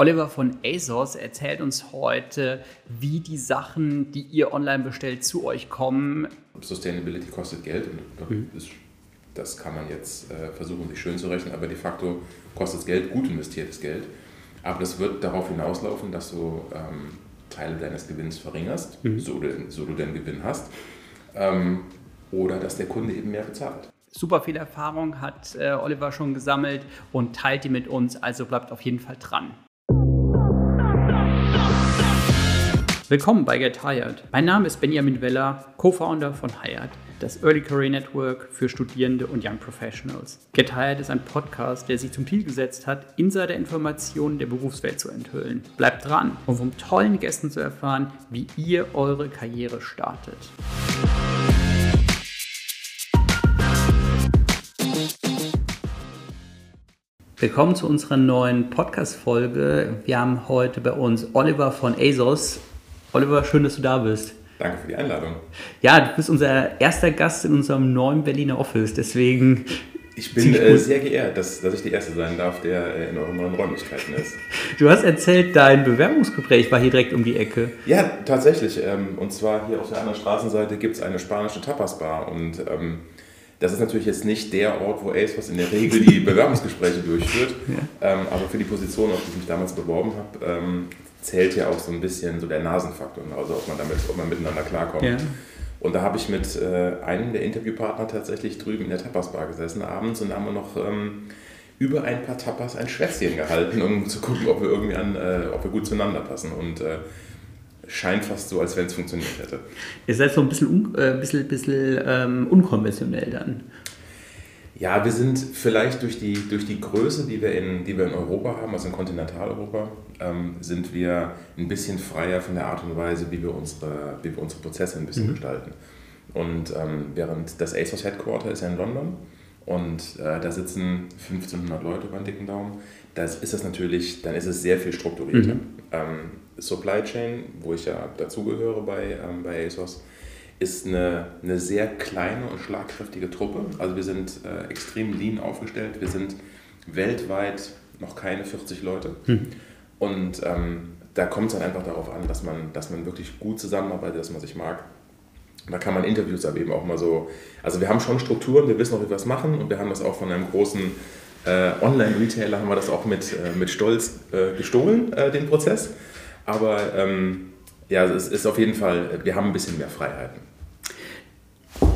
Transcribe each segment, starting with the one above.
Oliver von ASOS erzählt uns heute, wie die Sachen, die ihr online bestellt, zu euch kommen. Sustainability kostet Geld und mhm. das kann man jetzt äh, versuchen, sich schön zu rechnen, aber de facto kostet es Geld, gut investiertes Geld. Aber das wird darauf hinauslaufen, dass du ähm, Teile deines Gewinns verringerst, mhm. so, du, so du den Gewinn hast, ähm, oder dass der Kunde eben mehr bezahlt. Super viel Erfahrung hat äh, Oliver schon gesammelt und teilt die mit uns, also bleibt auf jeden Fall dran. Willkommen bei Get Hired. Mein Name ist Benjamin Weller, Co-Founder von Hired, das Early Career Network für Studierende und Young Professionals. Get Hired ist ein Podcast, der sich zum Ziel gesetzt hat, Insider-Informationen der Berufswelt zu enthüllen. Bleibt dran, um von tollen Gästen zu erfahren, wie ihr eure Karriere startet. Willkommen zu unserer neuen Podcast-Folge. Wir haben heute bei uns Oliver von ASOS. Oliver, schön, dass du da bist. Danke für die Einladung. Ja, du bist unser erster Gast in unserem neuen Berliner Office, deswegen. Ich bin äh, sehr geehrt, dass, dass ich der Erste sein darf, der äh, in euren neuen Räumlichkeiten ist. Du hast erzählt, dein Bewerbungsgespräch war hier direkt um die Ecke. Ja, tatsächlich. Ähm, und zwar hier auf der anderen Straßenseite gibt es eine spanische Tapas-Bar. Und ähm, das ist natürlich jetzt nicht der Ort, wo ACE in der Regel die Bewerbungsgespräche durchführt. Ja. Ähm, aber für die Position, auf die ich mich damals beworben habe, ähm, zählt ja auch so ein bisschen so der Nasenfaktor, ne? also ob man damit, ob man miteinander klarkommt. Ja. Und da habe ich mit äh, einem der Interviewpartner tatsächlich drüben in der Tapas-Bar gesessen abends und da haben wir noch ähm, über ein paar Tapas ein Schwätzchen gehalten, um zu gucken, ob wir irgendwie an, äh, ob wir gut zueinander passen. Und äh, scheint fast so, als wenn es funktioniert hätte. Ihr seid so ein bisschen, un, äh, bisschen, bisschen ähm, unkonventionell dann. Ja, wir sind vielleicht durch die, durch die Größe, die wir, in, die wir in Europa haben, also in Kontinentaleuropa, ähm, sind wir ein bisschen freier von der Art und Weise, wie wir unsere, wie wir unsere Prozesse ein bisschen mhm. gestalten. Und ähm, während das ASOS Headquarter ist ja in London und äh, da sitzen 1500 Leute beim dicken Daumen, das ist es natürlich, dann ist es sehr viel strukturierter. Mhm. Ähm, Supply Chain, wo ich ja dazugehöre bei, ähm, bei ASOS, ist eine, eine sehr kleine und schlagkräftige Truppe. Also wir sind äh, extrem lean aufgestellt. Wir sind weltweit noch keine 40 Leute. Hm. Und ähm, da kommt es dann einfach darauf an, dass man, dass man wirklich gut zusammenarbeitet, dass man sich mag. Da kann man Interviews aber eben auch mal so. Also wir haben schon Strukturen, wir wissen auch, wie wir was machen und wir haben das auch von einem großen äh, Online-Retailer, haben wir das auch mit, äh, mit Stolz äh, gestohlen, äh, den Prozess. Aber ähm, ja, es ist auf jeden Fall, wir haben ein bisschen mehr Freiheiten.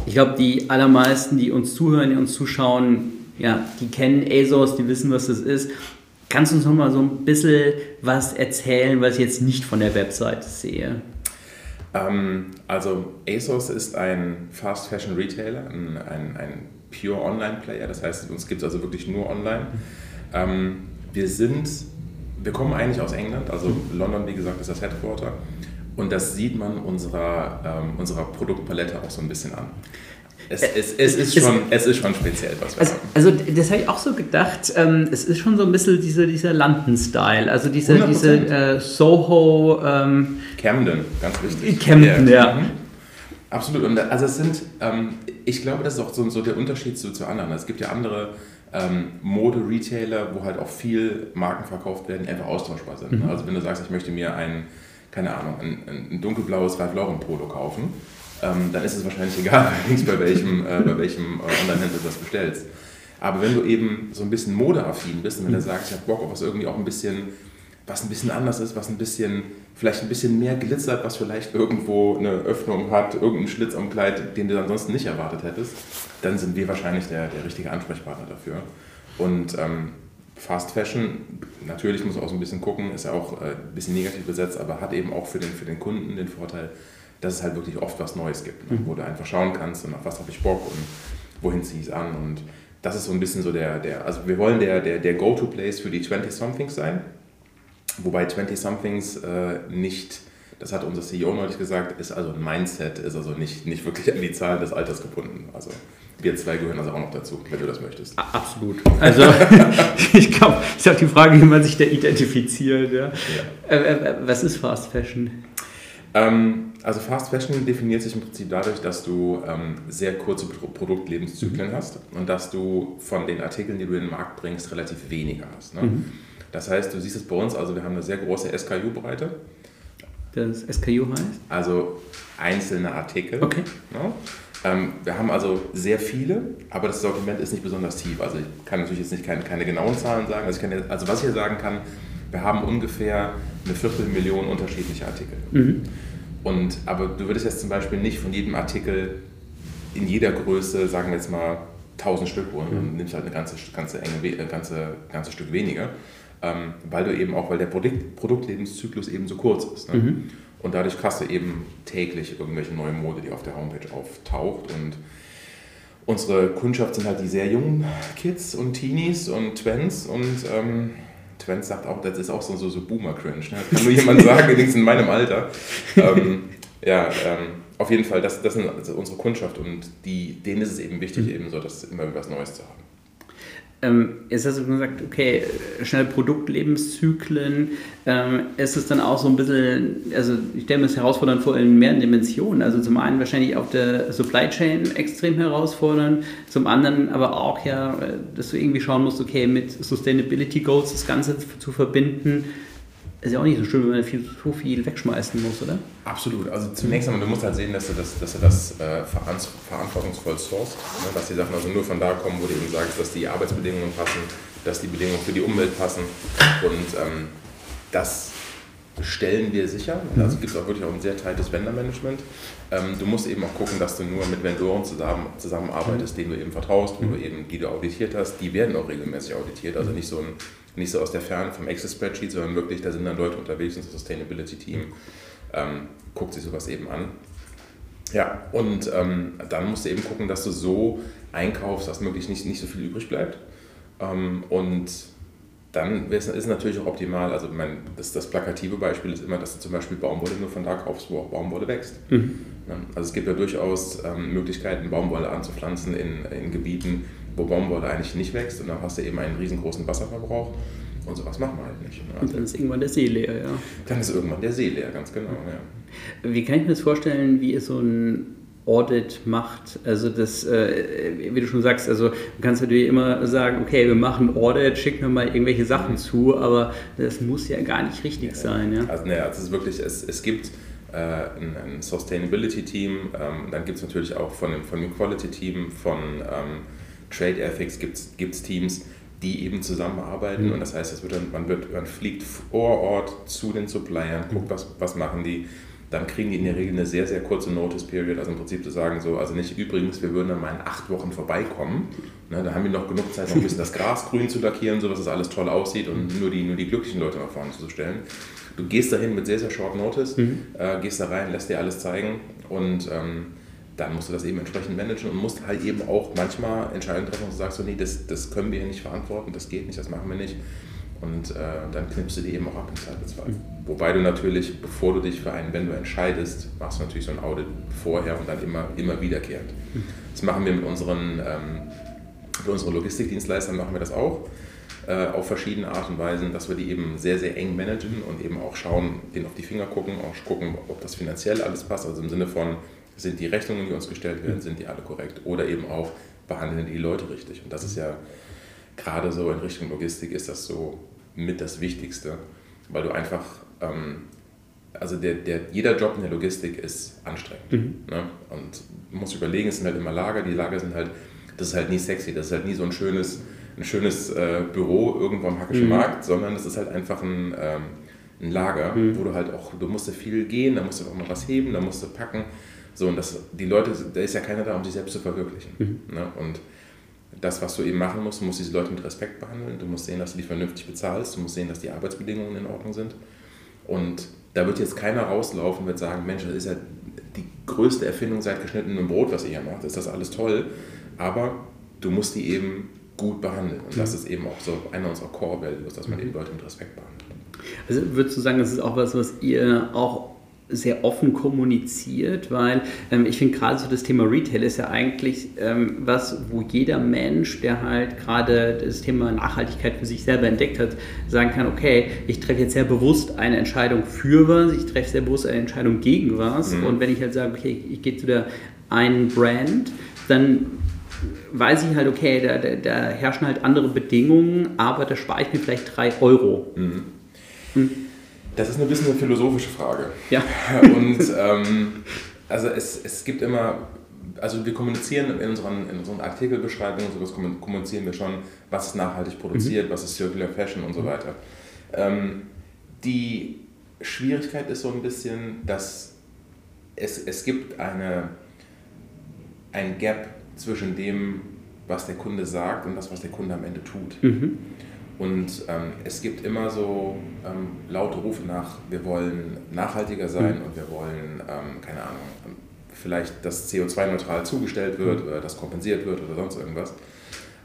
Ich glaube, die allermeisten, die uns zuhören, die uns zuschauen, ja, die kennen ASOS, die wissen, was das ist. Kannst du uns noch mal so ein bisschen was erzählen, was ich jetzt nicht von der Webseite sehe? Ähm, also ASOS ist ein Fast Fashion Retailer, ein, ein, ein Pure Online Player. Das heißt, uns gibt es also wirklich nur online. Ähm, wir sind, wir kommen eigentlich aus England, also London, wie gesagt, ist das Headquarter. Und das sieht man unserer, ähm, unserer Produktpalette auch so ein bisschen an. Es, es, es, ist, schon, es ist schon speziell, was wir also, haben. Also das habe ich auch so gedacht. Ähm, es ist schon so ein bisschen diese, dieser London-Style. Also diese, diese äh, Soho... Ähm, Camden, ganz wichtig. Camden, ja. ja. Mhm. Absolut. Und also es sind, ähm, ich glaube, das ist auch so, so der Unterschied zu, zu anderen. Es gibt ja andere ähm, Mode-Retailer, wo halt auch viel Marken verkauft werden, die einfach austauschbar sind. Mhm. Also wenn du sagst, ich möchte mir ein keine Ahnung, ein, ein dunkelblaues Ralph Lauren Polo kaufen, ähm, dann ist es wahrscheinlich egal, bei welchem, äh, bei welchem äh, Online-Händler du das bestellst. Aber wenn du eben so ein bisschen modeaffin bist und wenn du mhm. sagst, ich habe Bock auf was irgendwie auch ein bisschen, was ein bisschen anders ist, was ein bisschen, vielleicht ein bisschen mehr glitzert, was vielleicht irgendwo eine Öffnung hat, irgendeinen Schlitz am Kleid, den du ansonsten nicht erwartet hättest, dann sind wir wahrscheinlich der, der richtige Ansprechpartner dafür. Und ähm, Fast Fashion, natürlich muss man auch so ein bisschen gucken, ist ja auch äh, ein bisschen negativ besetzt, aber hat eben auch für den, für den Kunden den Vorteil, dass es halt wirklich oft was Neues gibt, ne? mhm. wo du einfach schauen kannst und auf was habe ich Bock und wohin ziehe ich es an. Und das ist so ein bisschen so der, der also wir wollen der, der, der Go-To-Place für die 20-Somethings sein, wobei 20-Somethings äh, nicht das hat unser CEO neulich gesagt, ist also ein Mindset, ist also nicht, nicht wirklich an die Zahl des Alters gebunden. Also wir zwei gehören also auch noch dazu, wenn du das möchtest. Absolut. Also ich glaube, ist auch die Frage, wie man sich da identifiziert. Ja. ja. Äh, äh, was ist Fast Fashion? Ähm, also Fast Fashion definiert sich im Prinzip dadurch, dass du ähm, sehr kurze Pro Produktlebenszyklen mhm. hast und dass du von den Artikeln, die du in den Markt bringst, relativ wenige hast. Ne? Mhm. Das heißt, du siehst es bei uns, also wir haben eine sehr große SKU-Breite. Das SKU heißt? Also einzelne Artikel. Okay. Ja. Ähm, wir haben also sehr viele, aber das Sortiment ist nicht besonders tief. Also ich kann natürlich jetzt nicht keine, keine genauen Zahlen sagen. Also, jetzt, also was ich hier sagen kann, wir haben ungefähr eine Viertelmillion unterschiedliche Artikel. Mhm. Und, aber du würdest jetzt zum Beispiel nicht von jedem Artikel in jeder Größe, sagen wir jetzt mal, 1000 Stück holen mhm. und nimmst halt eine ganze, ganze, enge, äh, ganze, ganze Stück weniger, ähm, weil du eben auch, weil der Produkt, Produktlebenszyklus eben so kurz ist. Ne? Mhm. Und dadurch hast du eben täglich irgendwelche neue Mode, die auf der Homepage auftaucht. Und unsere Kundschaft sind halt die sehr jungen Kids und Teenies und Twents. Und ähm, Twents sagt auch, das ist auch so, so, so Boomer-Cringe. Ne? Das kann nur jemand sagen, wenigstens in meinem Alter. Ähm, ja, ähm, auf jeden Fall, das, das sind also unsere Kundschaft und die, denen ist es eben wichtig, mhm. eben so, dass immer was Neues zu haben. Ähm, jetzt hast du gesagt, okay, schnell Produktlebenszyklen. Ähm, ist es dann auch so ein bisschen, also ich stelle mir das herausfordernd vor in mehreren Dimensionen. Also zum einen wahrscheinlich auf der Supply Chain extrem herausfordernd, zum anderen aber auch ja, dass du irgendwie schauen musst, okay, mit Sustainability Goals das Ganze zu verbinden ist ja auch nicht so schön, wenn man viel, so viel wegschmeißen muss, oder? Absolut. Also zunächst einmal, du musst halt sehen, dass du das, dass du das äh, verantwortungsvoll sourced, ne? dass die Sachen also nur von da kommen, wo du eben sagst, dass die Arbeitsbedingungen passen, dass die Bedingungen für die Umwelt passen und ähm, das stellen wir sicher. Mhm. Also gibt es auch wirklich auch ein sehr tightes Vendor-Management. Ähm, du musst eben auch gucken, dass du nur mit Vendoren zusammen, zusammenarbeitest, mhm. denen du eben vertraust, wo du mhm. eben, die du auditiert hast. Die werden auch regelmäßig auditiert, also nicht so ein nicht so aus der Ferne vom Excel-Spreadsheet, sondern wirklich, da sind dann Leute unterwegs, unser Sustainability-Team ähm, guckt sich sowas eben an. Ja, und ähm, dann musst du eben gucken, dass du so einkaufst, dass möglichst nicht, nicht so viel übrig bleibt. Ähm, und dann ist es natürlich auch optimal, also mein, das, das plakative Beispiel ist immer, dass du zum Beispiel Baumwolle nur von da kaufst, wo auch Baumwolle wächst. Mhm. Also es gibt ja durchaus ähm, Möglichkeiten, Baumwolle anzupflanzen in, in Gebieten, wo Baumwolle eigentlich nicht wächst und dann hast du eben einen riesengroßen Wasserverbrauch. Und sowas machen wir halt nicht. Und dann ist irgendwann der See leer, ja. Dann ist irgendwann der See leer, ganz genau, ja. Wie kann ich mir das vorstellen, wie ihr so ein Audit macht? Also das, äh, wie du schon sagst, also du kannst natürlich immer sagen, okay, wir machen Audit, schick mir mal irgendwelche Sachen mhm. zu, aber das muss ja gar nicht richtig ja, sein, ja. Also naja, es ist wirklich, es, es gibt äh, ein, ein Sustainability-Team, ähm, dann gibt es natürlich auch von dem, von dem Quality-Team, von ähm, Trade Ethics gibt es Teams, die eben zusammenarbeiten. Mhm. Und das heißt, es wird dann, man, wird, man fliegt vor Ort zu den Suppliern, guckt, was, was machen die. Dann kriegen die in der Regel eine sehr, sehr kurze Notice Period. Also im Prinzip zu sagen, so, also nicht übrigens, wir würden dann mal in acht Wochen vorbeikommen. Ne, da haben wir noch genug Zeit, noch ein bisschen das Gras grün zu lackieren, so dass es alles toll aussieht und nur die, nur die glücklichen Leute nach vorne zu stellen. Du gehst dahin mit sehr, sehr short Notice, mhm. äh, gehst da rein, lässt dir alles zeigen und ähm, dann musst du das eben entsprechend managen und musst halt eben auch manchmal Entscheidungen treffen, du sagst, so, nee, das, das können wir hier nicht verantworten, das geht nicht, das machen wir nicht. Und äh, dann knippst du die eben auch ab im Zweifelsfall. Mhm. Wobei du natürlich, bevor du dich für einen Vendor entscheidest, machst du natürlich so ein Audit vorher und dann immer, immer wiederkehrend. Mhm. Das machen wir mit unseren, ähm, mit unseren Logistikdienstleistern machen wir das auch äh, auf verschiedene Art und Weisen, dass wir die eben sehr, sehr eng managen und eben auch schauen, denen auf die Finger gucken, auch gucken, ob das finanziell alles passt, also im Sinne von, sind die Rechnungen, die uns gestellt werden, sind die alle korrekt? Oder eben auch, behandeln die Leute richtig? Und das ist ja gerade so in Richtung Logistik ist das so mit das Wichtigste, weil du einfach, ähm, also der, der, jeder Job in der Logistik ist anstrengend. Mhm. Ne? Und du musst überlegen, es sind halt immer Lager, die Lager sind halt, das ist halt nie sexy, das ist halt nie so ein schönes, ein schönes äh, Büro irgendwo am Hackischen mhm. Markt, sondern es ist halt einfach ein, ähm, ein Lager, mhm. wo du halt auch, du musst viel gehen, da musst du auch mal was heben, da musst du packen. So, und das, die Leute, da ist ja keiner da, um sich selbst zu verwirklichen. Mhm. Ne? Und das, was du eben machen musst, du musst diese Leute mit Respekt behandeln, du musst sehen, dass du die vernünftig bezahlst, du musst sehen, dass die Arbeitsbedingungen in Ordnung sind. Und da wird jetzt keiner rauslaufen und wird sagen, Mensch, das ist ja die größte Erfindung seit geschnittenem Brot, was ihr hier macht, ist das alles toll. Aber du musst die eben gut behandeln. Und das mhm. ist eben auch so einer unserer Core-Values, dass man mhm. eben Leute mit Respekt behandelt. Also würdest du sagen, das ist auch was, was ihr auch sehr offen kommuniziert, weil ähm, ich finde gerade so das Thema Retail ist ja eigentlich ähm, was, wo jeder Mensch, der halt gerade das Thema Nachhaltigkeit für sich selber entdeckt hat, sagen kann, okay, ich treffe jetzt sehr bewusst eine Entscheidung für was, ich treffe sehr bewusst eine Entscheidung gegen was mhm. und wenn ich halt sage, okay, ich gehe zu der einen Brand, dann weiß ich halt, okay, da, da, da, herrschen halt andere Bedingungen, aber da spare ich mir vielleicht 3 Euro. Mhm. Hm. Das ist ein bisschen eine philosophische Frage. Ja. Und ähm, also es, es gibt immer, also wir kommunizieren in unseren, in unseren Artikelbeschreibungen, sowas kommunizieren wir schon, was ist nachhaltig produziert, mhm. was ist Circular Fashion und so weiter. Ähm, die Schwierigkeit ist so ein bisschen, dass es, es gibt eine, ein Gap zwischen dem, was der Kunde sagt und das, was der Kunde am Ende tut. Mhm. Und ähm, es gibt immer so ähm, laute Rufe nach, wir wollen nachhaltiger sein mhm. und wir wollen, ähm, keine Ahnung, vielleicht, dass CO2-neutral zugestellt wird mhm. oder das kompensiert wird oder sonst irgendwas.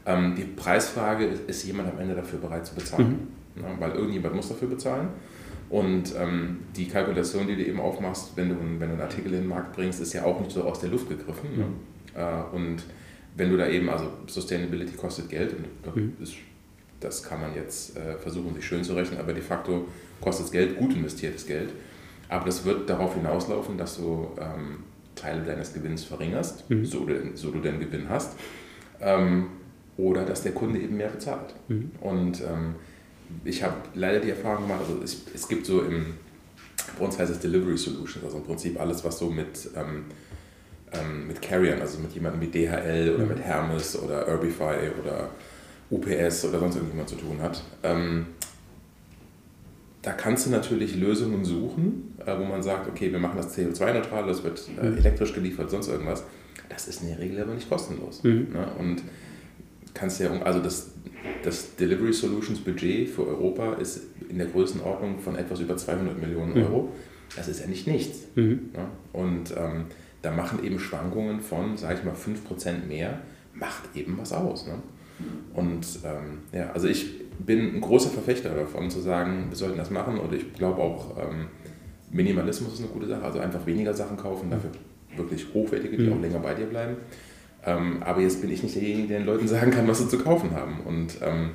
Ähm, die Preisfrage ist, ist jemand am Ende dafür bereit zu bezahlen? Mhm. Ja, weil irgendjemand muss dafür bezahlen. Und ähm, die Kalkulation, die du eben aufmachst, wenn du, wenn du einen Artikel in den Markt bringst, ist ja auch nicht so aus der Luft gegriffen. Ne? Äh, und wenn du da eben, also Sustainability kostet Geld und mhm. ist, das kann man jetzt äh, versuchen, sich schön zu rechnen, aber de facto kostet es Geld, gut investiertes Geld. Aber das wird darauf hinauslaufen, dass du ähm, Teile deines Gewinns verringerst, mhm. so, du, so du den Gewinn hast, ähm, oder dass der Kunde eben mehr bezahlt. Mhm. Und ähm, ich habe leider die Erfahrung gemacht, also es, es gibt so im, bei uns heißt es Delivery Solutions, also im Prinzip alles, was so mit, ähm, ähm, mit Carriern, also mit jemandem wie DHL oder mhm. mit Hermes oder Urbify oder UPS oder sonst irgendjemand zu tun hat. Ähm, da kannst du natürlich Lösungen suchen, äh, wo man sagt, okay, wir machen das CO2-neutral, das wird äh, mhm. elektrisch geliefert, sonst irgendwas. Das ist in der Regel aber nicht kostenlos. Mhm. Ne? Und kannst ja, also das, das Delivery Solutions Budget für Europa ist in der Größenordnung von etwas über 200 Millionen mhm. Euro. Das ist ja nicht nichts. Mhm. Ne? Und ähm, da machen eben Schwankungen von, sage ich mal, 5% mehr, macht eben was aus. Ne? Und ähm, ja, also ich bin ein großer Verfechter davon, zu sagen, wir sollten das machen. Und ich glaube auch, ähm, Minimalismus ist eine gute Sache. Also einfach weniger Sachen kaufen, dafür wirklich hochwertige, die mhm. auch länger bei dir bleiben. Ähm, aber jetzt bin ich nicht derjenige, der den Leuten sagen kann, was sie zu kaufen haben. Und ähm,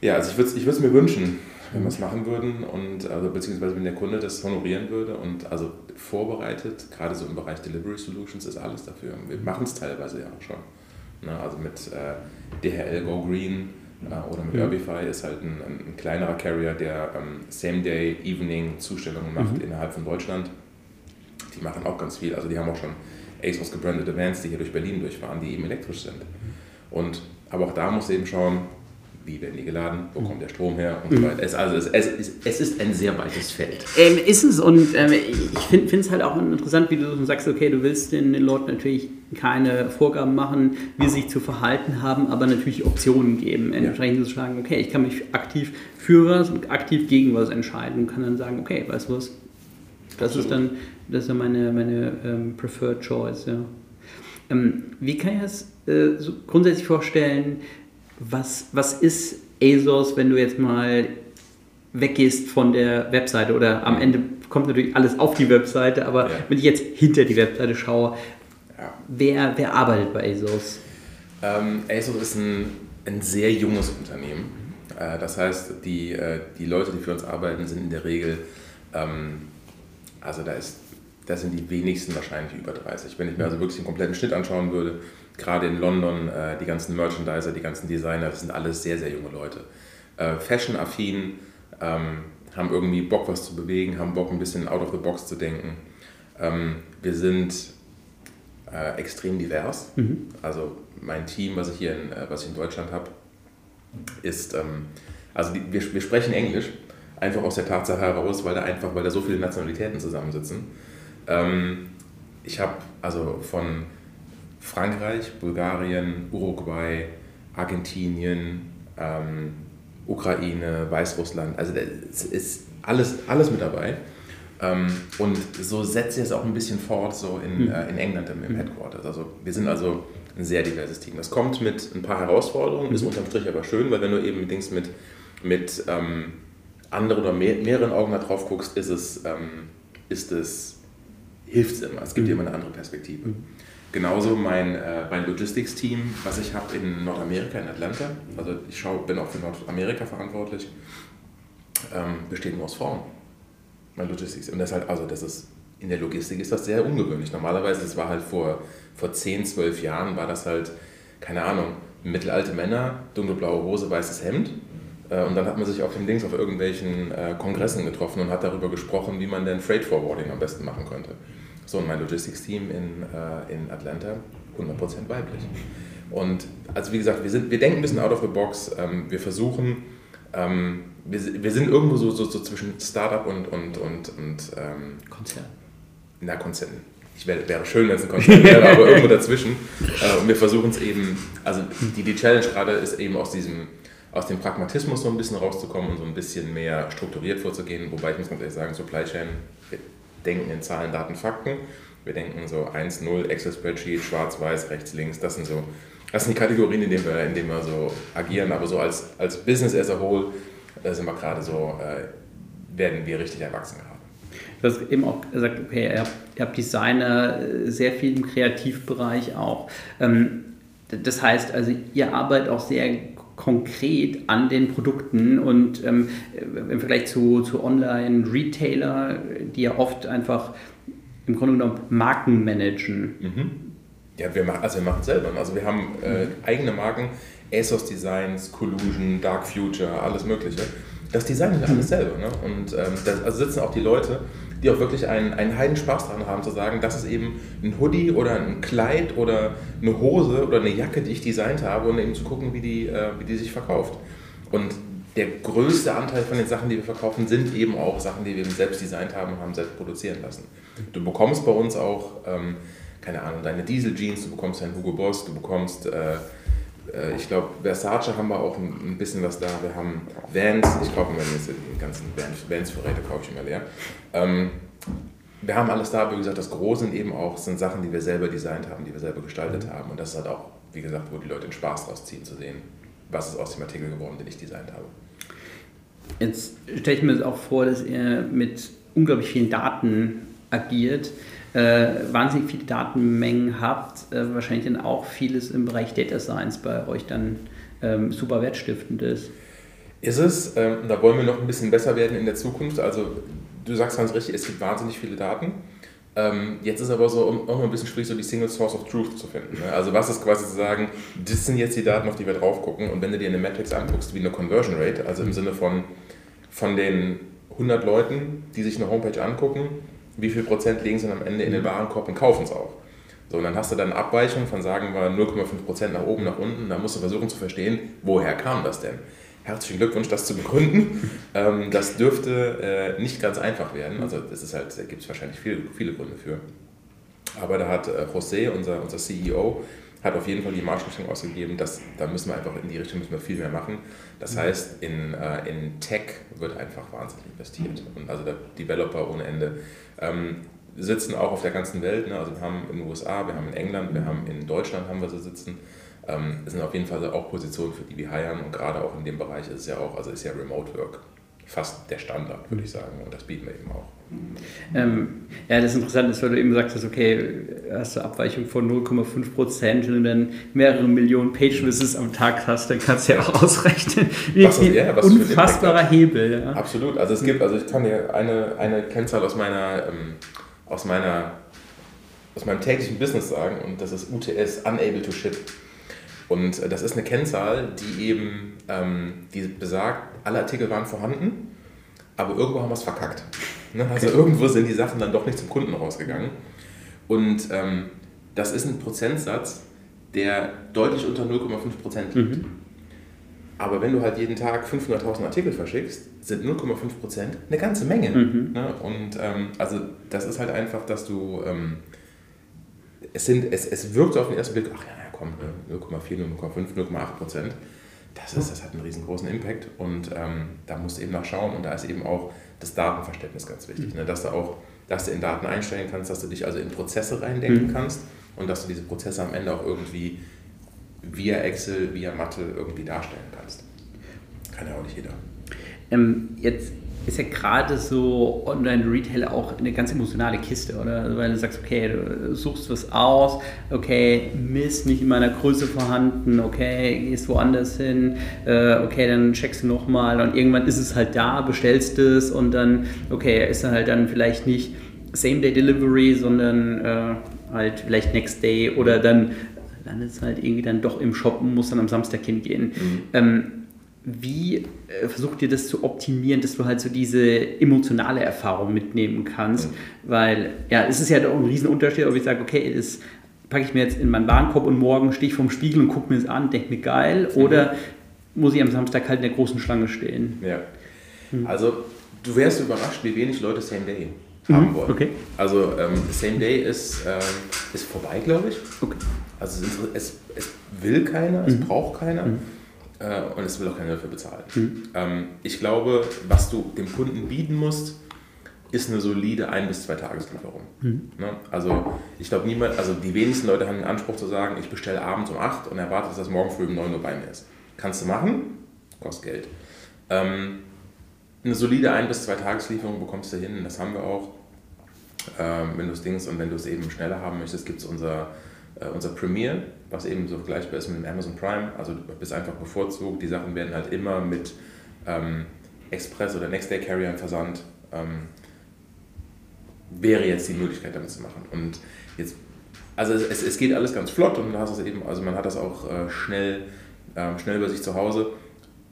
ja, also ich würde ich es mir wünschen, wenn wir es machen würden und also beziehungsweise wenn der Kunde das honorieren würde und also vorbereitet, gerade so im Bereich Delivery Solutions ist alles dafür. Wir machen es teilweise ja auch schon. Ne? Also mit äh, DHL Go Green äh, oder mit mhm. Urbify ist halt ein, ein, kleinerer Carrier, der ähm, Same-Day, Evening Zustellungen macht mhm. innerhalb von Deutschland. Die machen auch ganz viel. Also die haben auch schon ASOS gebrandete Vans, die hier durch Berlin durchfahren, die eben elektrisch sind. Und, aber auch da muss eben schauen, wie werden die geladen, wo kommt der Strom her und so mhm. weiter. Es, also es, es, es, ist ein sehr weites Feld. Ähm, ist es und ähm, ich finde es halt auch interessant, wie du sagst, okay, du willst den, den, Leuten natürlich keine Vorgaben machen, wie sie sich zu verhalten haben, aber natürlich Optionen geben. Entsprechend ja. zu sagen, okay, ich kann mich aktiv für was und aktiv gegen was entscheiden und kann dann sagen, okay, weißt du was, das Absolut. ist dann das ist ja meine, meine ähm, Preferred Choice. Ja. Ähm, wie kann ich das äh, so grundsätzlich vorstellen? Was, was ist ASOS, wenn du jetzt mal weggehst von der Webseite oder am Ende kommt natürlich alles auf die Webseite, aber ja. wenn ich jetzt hinter die Webseite schaue, ja. wer, wer arbeitet bei ASOS? Ähm, ASOS ist ein, ein sehr junges Unternehmen. Äh, das heißt, die, äh, die Leute, die für uns arbeiten, sind in der Regel, ähm, also da ist das sind die wenigsten wahrscheinlich über 30. Wenn ich mir also wirklich den kompletten Schnitt anschauen würde, gerade in London, äh, die ganzen Merchandiser, die ganzen Designer, das sind alles sehr, sehr junge Leute. Äh, Fashion-affin, ähm, haben irgendwie Bock, was zu bewegen, haben Bock, ein bisschen out of the box zu denken. Ähm, wir sind äh, extrem divers. Mhm. Also mein Team, was ich hier in, äh, was ich in Deutschland habe, ist, ähm, also die, wir, wir sprechen Englisch, einfach aus der Tatsache heraus, weil da einfach, weil da so viele Nationalitäten zusammensitzen. Ähm, ich habe also von Frankreich, Bulgarien, Uruguay, Argentinien, ähm, Ukraine, Weißrussland, also es ist alles, alles mit dabei. Ähm, und so setzt sich es auch ein bisschen fort, so in, mhm. äh, in England im, im, hm. Headquarters. Also wir sind also ein sehr diverses Team. Das kommt mit ein paar Herausforderungen, mhm. ist unterm Strich aber schön, weil wenn du eben Dings mit, mit ähm, anderen oder mehr, mehreren Augen da drauf guckst, ist es, ähm, ist es hilft es immer. Es gibt mhm. immer eine andere Perspektive. Genauso mein, äh, mein Logistics-Team, was ich habe in Nordamerika, in Atlanta, also ich schau, bin auch für Nordamerika verantwortlich, ähm, besteht nur aus Frauen. Mein Logistics. Und das halt, also das ist in der Logistik ist das sehr ungewöhnlich. Normalerweise, es war halt vor, vor 10, 12 Jahren, war das halt, keine Ahnung, mittelalte Männer, dunkelblaue Hose, weißes Hemd. Äh, und dann hat man sich auf dem Links auf irgendwelchen äh, Kongressen getroffen und hat darüber gesprochen, wie man denn Freight Forwarding am besten machen könnte. So, und mein Logistics-Team in, äh, in Atlanta, 100% weiblich. Und also wie gesagt, wir, sind, wir denken ein bisschen out of the box. Ähm, wir versuchen, ähm, wir, wir sind irgendwo so, so, so zwischen Startup und, und, und, und ähm, Konzern. Na, Konzern. Ich wäre, wäre schön, wenn es ein Konzern wäre, aber irgendwo dazwischen. Äh, und wir versuchen es eben, also die, die Challenge gerade ist eben aus diesem aus dem Pragmatismus so ein bisschen rauszukommen und so ein bisschen mehr strukturiert vorzugehen. Wobei ich muss ganz ehrlich sagen, Supply Chain, denken in Zahlen, Daten, Fakten. Wir denken so 1, 0, Excel-Spreadsheet, schwarz-weiß, rechts, links. Das sind so das sind die Kategorien, in denen wir, in denen wir so agieren, aber so als, als Business as a whole äh, sind wir gerade so, äh, werden wir richtig erwachsen gerade. Du hast eben auch gesagt, okay, ihr habt, ihr habt Designer äh, sehr viel im Kreativbereich auch. Ähm, das heißt also, ihr arbeitet auch sehr konkret an den Produkten und ähm, im Vergleich zu, zu Online-Retailer, die ja oft einfach im Grunde genommen Marken managen. Mhm. Ja, wir machen, also wir machen selber. Also wir haben äh, eigene Marken, ASOS Designs, Collusion, Dark Future, alles Mögliche. Das designen wir alles selber. Ne? Und ähm, da also sitzen auch die Leute, die auch wirklich einen, einen heiden Spaß daran haben, zu sagen, das ist eben ein Hoodie oder ein Kleid oder eine Hose oder eine Jacke, die ich designt habe und eben zu gucken, wie die, äh, wie die sich verkauft. Und der größte Anteil von den Sachen, die wir verkaufen, sind eben auch Sachen, die wir eben selbst designt haben und haben selbst produzieren lassen. Du bekommst bei uns auch ähm, keine Ahnung, deine Diesel-Jeans, du bekommst deinen Hugo Boss, du bekommst, äh, äh, ich glaube, Versace haben wir auch ein, ein, bisschen was da. Wir haben Vans, ich kaufe mir jetzt die ganzen Vans-Vorräte, kaufe ich immer leer. Ähm, wir haben alles da, wie gesagt, das Große sind eben auch sind Sachen, die wir selber designt haben, die wir selber gestaltet haben. Und das ist halt auch, wie gesagt, wo die Leute den Spaß draus ziehen, zu sehen, was ist aus dem Artikel geworden, den ich designt habe. Jetzt stelle ich mir auch vor, dass ihr mit unglaublich vielen Daten agiert äh, wahnsinnig viele Datenmengen habt, äh, wahrscheinlich dann auch vieles im Bereich Data Science bei euch dann ähm, super wertstiftend ist. Ist es, ähm, da wollen wir noch ein bisschen besser werden in der Zukunft. Also du sagst ganz richtig, es gibt wahnsinnig viele Daten. Ähm, jetzt ist aber so, um auch mal ein bisschen schwierig, so die Single Source of Truth zu finden. Ne? Also was ist quasi zu sagen, das sind jetzt die Daten, auf die wir drauf gucken. Und wenn du dir eine Matrix anguckst, wie eine Conversion Rate, also im Sinne von, von den 100 Leuten, die sich eine Homepage angucken, wie viel Prozent legen sie dann am Ende in den mhm. Warenkorb und kaufen es auch. So, und dann hast du dann eine Abweichung von, sagen wir, 0,5 Prozent nach oben, nach unten. Da musst du versuchen zu verstehen, woher kam das denn? Herzlichen Glückwunsch, das zu begründen. ähm, das dürfte äh, nicht ganz einfach werden. Also, das ist halt, da gibt es wahrscheinlich viele, viele Gründe für. Aber da hat äh, José, unser, unser CEO, hat auf jeden Fall die Marschrichtung ausgegeben, dass da müssen wir einfach in die Richtung müssen wir viel mehr machen. Das heißt, in, äh, in Tech wird einfach wahnsinnig investiert. Und also Developer ohne Ende ähm, sitzen auch auf der ganzen Welt. Ne? Also wir haben in den USA, wir haben in England, wir haben in Deutschland haben wir sie sitzen. Ähm, das sind auf jeden Fall auch Positionen, für die wir heiern und gerade auch in dem Bereich ist es ja auch, also ist ja Remote Work fast der Standard, würde ich sagen. Und das bieten wir eben auch. Ähm, ja, das ist interessant, weil du eben sagst, okay, hast du Abweichung von 0,5 Prozent, wenn du dann mehrere Millionen Page-Visits am Tag hast, dann kannst du ja auch ausrechnen, wie was, ja, unfassbarer Hebel. Ja. Absolut. Also es gibt, also ich kann dir eine, eine Kennzahl aus meiner, ähm, aus meiner aus meinem täglichen Business sagen und das ist UTS, Unable to Ship. Und äh, das ist eine Kennzahl, die eben ähm, die besagt, alle Artikel waren vorhanden, aber irgendwo haben wir es verkackt. Ne? Also irgendwo sind die Sachen dann doch nicht zum Kunden rausgegangen. Und ähm, das ist ein Prozentsatz, der deutlich unter 0,5% liegt. Mhm. Aber wenn du halt jeden Tag 500.000 Artikel verschickst, sind 0,5% eine ganze Menge. Mhm. Ne? Und ähm, also das ist halt einfach, dass du, ähm, es, sind, es, es wirkt so auf den ersten Blick, ach ja, ja komm, 0,4, 0,5, 0,8 Prozent das, ist, das hat einen riesengroßen Impact und ähm, da musst du eben nachschauen und da ist eben auch das Datenverständnis ganz wichtig, ne? dass du auch dass du in Daten einstellen kannst, dass du dich also in Prozesse reindenken mhm. kannst und dass du diese Prozesse am Ende auch irgendwie via Excel, via Mathe irgendwie darstellen kannst. Kann ja auch nicht jeder. Ähm, jetzt ist ja gerade so Online-Retail auch eine ganz emotionale Kiste, oder? Also, weil du sagst, okay, du suchst was aus, okay, Mist, nicht in meiner Größe vorhanden, okay, gehst woanders hin, äh, okay, dann checkst du nochmal und irgendwann ist es halt da, bestellst es und dann, okay, ist dann halt dann vielleicht nicht Same-Day-Delivery, sondern äh, halt vielleicht Next Day oder dann landet es halt irgendwie dann doch im Shop und muss dann am Samstag hingehen. Mhm. Ähm, wie äh, versucht ihr das zu optimieren, dass du halt so diese emotionale Erfahrung mitnehmen kannst? Mhm. Weil, ja, es ist ja doch ein Riesenunterschied, ob ich sage, okay, das packe ich mir jetzt in meinen Warenkorb und morgen stehe ich vorm Spiegel und gucke mir das an, denke mir geil, mhm. oder muss ich am Samstag halt in der großen Schlange stehen? Ja. Mhm. Also, du wärst überrascht, wie wenig Leute Same Day haben mhm. wollen. Okay. Also, ähm, Same Day ist, ähm, ist vorbei, glaube ich. Okay. Also, es, es, will keiner, es mhm. braucht keiner. Äh, und es will auch keiner dafür bezahlen. Mhm. Ähm, ich glaube, was du dem Kunden bieten musst, ist eine solide ein bis zwei Tageslieferung. Mhm. Ne? Also ich glaube niemand, also die wenigsten Leute haben den Anspruch zu sagen, ich bestelle abends um 8 und erwarte, dass das morgen früh um 9 Uhr bei mir ist. Kannst du machen, kostet Geld. Ähm, eine solide ein bis zwei Tageslieferung bekommst du hin, das haben wir auch. Ähm, wenn du es Dings und wenn du es eben schneller haben möchtest, gibt es unser unser Premiere, was eben so vergleichbar ist mit dem Amazon Prime. Also du bist einfach bevorzugt. Die Sachen werden halt immer mit ähm, Express oder Next Day Carrier versandt. Ähm, wäre jetzt die Möglichkeit, damit zu machen. Und jetzt, also es, es geht alles ganz flott und hast es eben, also man hat das auch äh, schnell, äh, schnell bei sich zu Hause.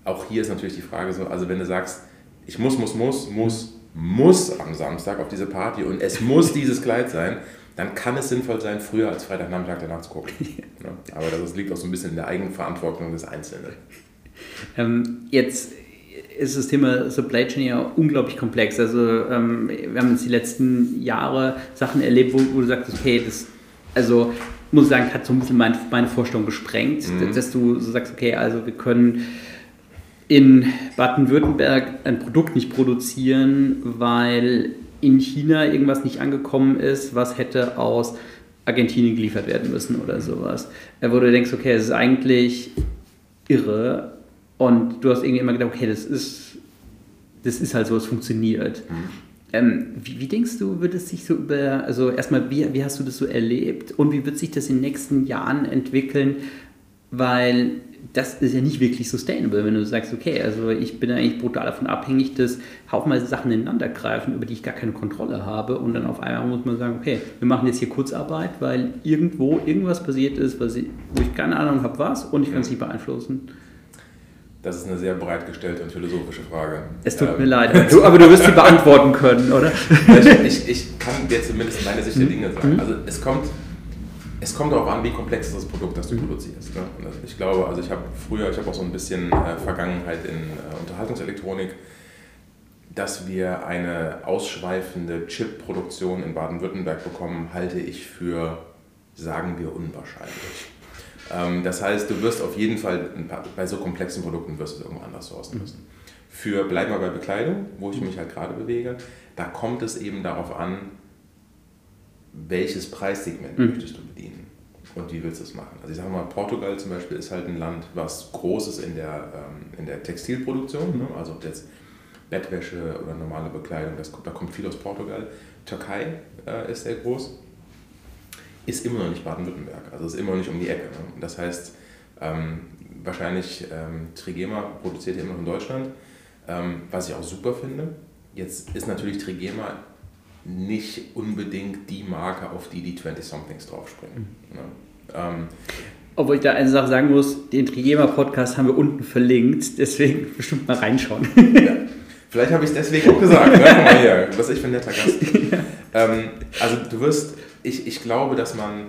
Auch hier ist natürlich die Frage so, also wenn du sagst, ich muss, muss, muss, muss, muss am Samstag auf diese Party und es muss dieses Kleid sein, dann kann es sinnvoll sein, früher als Freitagnachmittag danach zu gucken. ja. Aber das liegt auch so ein bisschen in der Eigenverantwortung des Einzelnen. Ähm, jetzt ist das Thema Supply Chain ja unglaublich komplex. Also ähm, wir haben jetzt die letzten Jahre Sachen erlebt, wo, wo du sagst, okay, das, also muss ich sagen, hat so ein bisschen meine, meine Vorstellung gesprengt, mhm. dass du so sagst, okay, also wir können in Baden-Württemberg ein Produkt nicht produzieren, weil in China irgendwas nicht angekommen ist, was hätte aus Argentinien geliefert werden müssen oder sowas. Wo du denkst, okay, es ist eigentlich irre und du hast irgendwie immer gedacht, okay, das ist, das ist halt so, es funktioniert. Mhm. Ähm, wie, wie, denkst du, wird es sich so über, also erstmal, wie, wie hast du das so erlebt und wie wird sich das in den nächsten Jahren entwickeln? Weil das ist ja nicht wirklich sustainable, wenn du sagst, okay, also ich bin eigentlich brutal davon abhängig, dass haufenweise Sachen ineinander greifen, über die ich gar keine Kontrolle habe und dann auf einmal muss man sagen, okay, wir machen jetzt hier Kurzarbeit, weil irgendwo irgendwas passiert ist, was ich, wo ich keine Ahnung habe, was und ich kann es nicht beeinflussen. Das ist eine sehr breit gestellte und philosophische Frage. Es tut ähm, mir leid, du, aber du wirst sie beantworten können, oder? Ich, ich kann dir zumindest meine Sicht der mhm. Dinge sagen. Also es kommt es kommt darauf an, wie komplex das Produkt, das du mhm. produzierst. Ne? Ich glaube, also ich habe früher, ich habe auch so ein bisschen äh, Vergangenheit in äh, Unterhaltungselektronik, dass wir eine ausschweifende Chip-Produktion in Baden-Württemberg bekommen, halte ich für, sagen wir, unwahrscheinlich. Ähm, das heißt, du wirst auf jeden Fall bei so komplexen Produkten wirst du irgendwo anders sourcen mhm. müssen. Für, bleib mal bei Bekleidung, wo ich mich halt gerade bewege, da kommt es eben darauf an, welches Preissegment mhm. möchtest du bedienen und wie willst du es machen. Also ich sage mal, Portugal zum Beispiel ist halt ein Land, was groß ist in der, ähm, in der Textilproduktion, mhm. ne? also ob jetzt Bettwäsche oder normale Bekleidung, das, da kommt viel aus Portugal. Türkei äh, ist sehr groß, ist immer noch nicht Baden-Württemberg, also ist immer noch nicht um die Ecke. Ne? Das heißt, ähm, wahrscheinlich ähm, Trigema produziert ja immer noch in Deutschland, ähm, was ich auch super finde. Jetzt ist natürlich Trigema nicht unbedingt die Marke, auf die die 20-Somethings draufspringen. Mhm. Ne? Ähm, obwohl ich da eine Sache sagen muss, den Trigema-Podcast haben wir unten verlinkt, deswegen bestimmt mal reinschauen. Ja. Vielleicht habe ich es deswegen auch gesagt. Ne? Guck mal hier, was ich für ein netter Gast. Ja. Ähm, also du wirst, ich, ich glaube, dass man,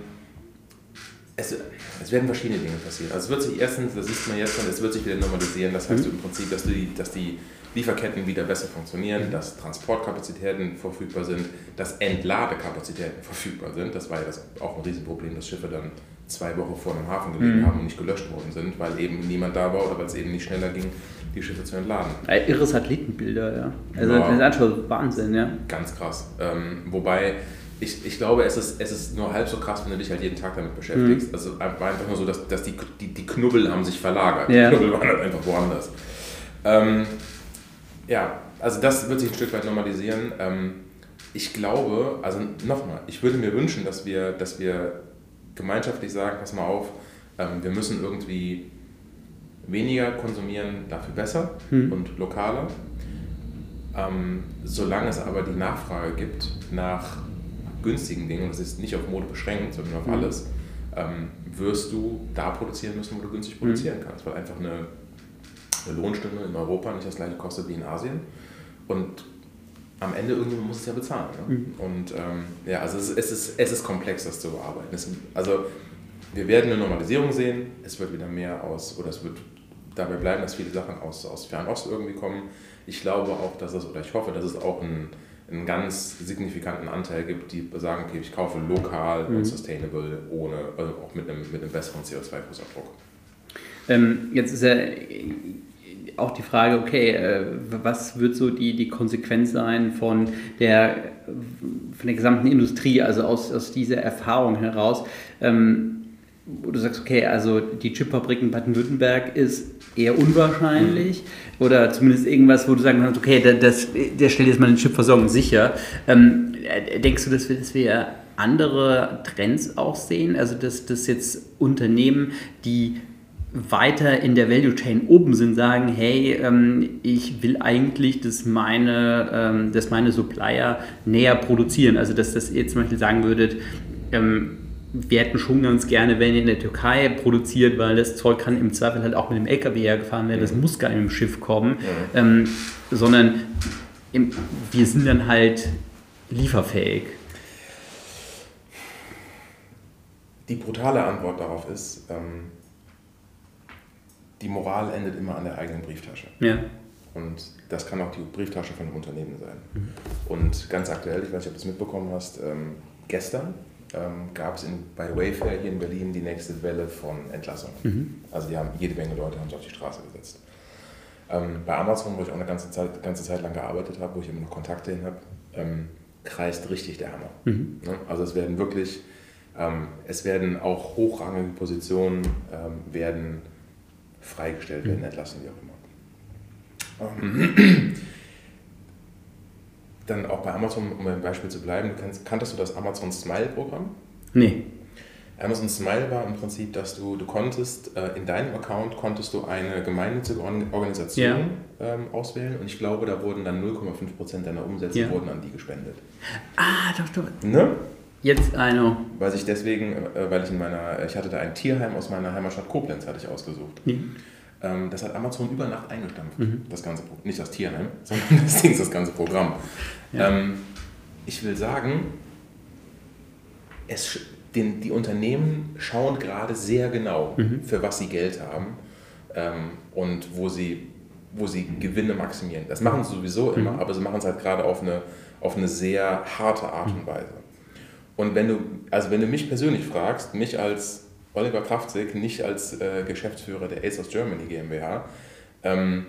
es, es werden verschiedene Dinge passieren. Also es wird sich erstens, das sieht man jetzt schon, es wird sich wieder normalisieren. Das heißt mhm. im Prinzip, dass, du die, dass die Lieferketten wieder besser funktionieren, mhm. dass Transportkapazitäten verfügbar sind, dass Entladekapazitäten verfügbar sind. Das war ja das auch ein Riesenproblem, dass Schiffe dann zwei Wochen vor einem Hafen gelegen mhm. haben und nicht gelöscht worden sind, weil eben niemand da war oder weil es eben nicht schneller ging, die Schiffe zu entladen. Irre Satellitenbilder, ja. Also ja, das ist einfach Wahnsinn, ja. Ganz krass. Ähm, wobei ich, ich glaube, es ist, es ist nur halb so krass, wenn du dich halt jeden Tag damit beschäftigst. Mhm. Also war einfach nur so, dass, dass die, die, die Knubbel haben sich verlagert. Ja. Die Knubbel waren halt einfach woanders. Ähm, ja, also das wird sich ein Stück weit normalisieren. Ähm, ich glaube, also nochmal, ich würde mir wünschen, dass wir, dass wir gemeinschaftlich sagen, pass mal auf, ähm, wir müssen irgendwie weniger konsumieren, dafür besser hm. und lokaler. Ähm, solange es aber die Nachfrage gibt nach günstigen Dingen, und das ist nicht auf Mode beschränkt, sondern auf mhm. alles, ähm, wirst du da produzieren müssen, wo du günstig produzieren mhm. kannst, weil einfach eine, eine Lohnstunde in Europa nicht das gleiche kostet wie in Asien. Und am Ende irgendjemand muss es ja bezahlen. Ne? Mhm. Und ähm, ja, also es, es, ist, es ist komplex, das zu bearbeiten. Es, also wir werden eine Normalisierung sehen, es wird wieder mehr aus, oder es wird dabei bleiben, dass viele Sachen aus, aus Fernost irgendwie kommen. Ich glaube auch, dass es, oder ich hoffe, dass es auch einen, einen ganz signifikanten Anteil gibt, die sagen, okay, ich kaufe lokal mhm. und sustainable, ohne, also auch mit einem, mit einem besseren CO2-Fußabdruck. Ähm, jetzt ist ja auch die Frage, okay, äh, was wird so die, die Konsequenz sein von der, von der gesamten Industrie, also aus, aus dieser Erfahrung heraus? Ähm, wo du sagst, okay, also die Chipfabrik in Baden-Württemberg ist eher unwahrscheinlich mhm. oder zumindest irgendwas, wo du sagen kannst, okay, das, der stellt jetzt mal eine Chipversorgung sicher. Ähm, denkst du, dass wir, dass wir andere Trends auch sehen? Also, dass, dass jetzt Unternehmen, die weiter in der Value Chain oben sind, sagen, hey, ähm, ich will eigentlich, dass meine, ähm, dass meine Supplier näher produzieren. Also dass das ihr zum Beispiel sagen würdet, ähm, wir hätten schon ganz gerne, wenn ihr in der Türkei produziert, weil das Zeug kann im Zweifel halt auch mit dem LKW hergefahren werden, das mhm. muss gar nicht mit dem Schiff kommen, ja. ähm, sondern im, wir sind dann halt lieferfähig. Die brutale Antwort darauf ist, ähm, die Moral endet immer an der eigenen Brieftasche. Ja. Und das kann auch die Brieftasche von einem Unternehmen sein. Mhm. Und ganz aktuell, ich weiß nicht, ob du es mitbekommen hast, ähm, gestern ähm, gab es bei Wayfair hier in Berlin die nächste Welle von Entlassungen. Mhm. Also die haben jede Menge Leute haben sich auf die Straße gesetzt. Ähm, bei Amazon, wo ich auch eine ganze Zeit, ganze Zeit lang gearbeitet habe, wo ich immer noch Kontakte hin habe, ähm, kreist richtig der Hammer. Mhm. Ne? Also es werden wirklich, ähm, es werden auch hochrangige Positionen ähm, werden freigestellt, werden entlassen, wie auch immer. Ähm, dann auch bei Amazon, um beim Beispiel zu bleiben, kannst, kanntest du das Amazon Smile-Programm? Nee. Amazon Smile war im Prinzip, dass du, du konntest, äh, in deinem Account konntest du eine gemeinnützige Organisation ja. ähm, auswählen und ich glaube, da wurden dann 0,5% deiner Umsätze ja. wurden an die gespendet. Ah, doch, doch. Ne? Jetzt eine. Weil ich deswegen, äh, weil ich in meiner, ich hatte da ein Tierheim aus meiner Heimatstadt Koblenz, hatte ich ausgesucht. Mhm. Das hat Amazon über Nacht eingestampft, mhm. das ganze Nicht das Tierheim, sondern das Ding, das ganze Programm. Ja. Ähm, ich will sagen, es, den, die Unternehmen schauen gerade sehr genau, mhm. für was sie Geld haben ähm, und wo sie, wo sie Gewinne maximieren. Das machen sie sowieso immer, mhm. aber sie machen es halt gerade auf eine, auf eine sehr harte Art und Weise. Und wenn du, also wenn du mich persönlich fragst, mich als Oliver Kraftzig, nicht als äh, Geschäftsführer der ASOS Germany GmbH, ähm,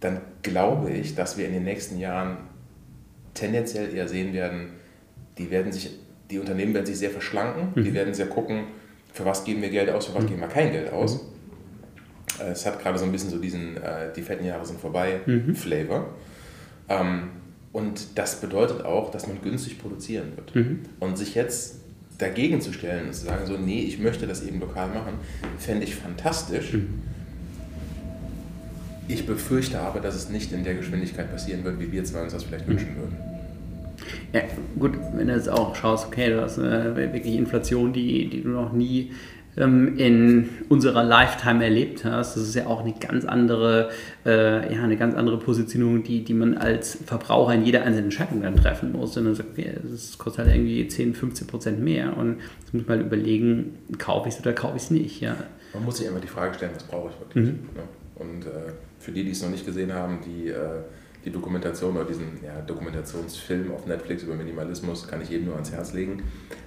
dann glaube ich, dass wir in den nächsten Jahren tendenziell eher sehen werden, die werden sich, die Unternehmen werden sich sehr verschlanken, mhm. die werden sehr gucken, für was geben wir Geld aus, für was mhm. geben wir kein Geld aus. Mhm. Äh, es hat gerade so ein bisschen so diesen, äh, die fetten Jahre sind vorbei, mhm. Flavor. Ähm, und das bedeutet auch, dass man günstig produzieren wird. Mhm. Und sich jetzt dagegen zu stellen und zu sagen, so, nee, ich möchte das eben lokal machen, fände ich fantastisch. Mhm. Ich befürchte aber, dass es nicht in der Geschwindigkeit passieren wird, wie wir zwei uns das vielleicht mhm. wünschen würden. Ja, gut, wenn du jetzt auch schaust, okay, du hast äh, wirklich Inflation, die, die du noch nie ähm, in unserer Lifetime erlebt hast. Das ist ja auch eine ganz andere, äh, ja, eine ganz andere Positionierung, die, die man als Verbraucher in jeder einzelnen Entscheidung dann treffen muss. Und dann sagt, okay, das kostet halt irgendwie 10, 15 Prozent mehr. Und jetzt muss man halt überlegen, kaufe ich es oder kaufe ich es nicht. Ja. Man muss sich immer die Frage stellen, was brauche ich wirklich. Mhm. Und äh, für die, die es noch nicht gesehen haben, die äh, die Dokumentation oder diesen ja, Dokumentationsfilm auf Netflix über Minimalismus kann ich jedem nur ans Herz legen.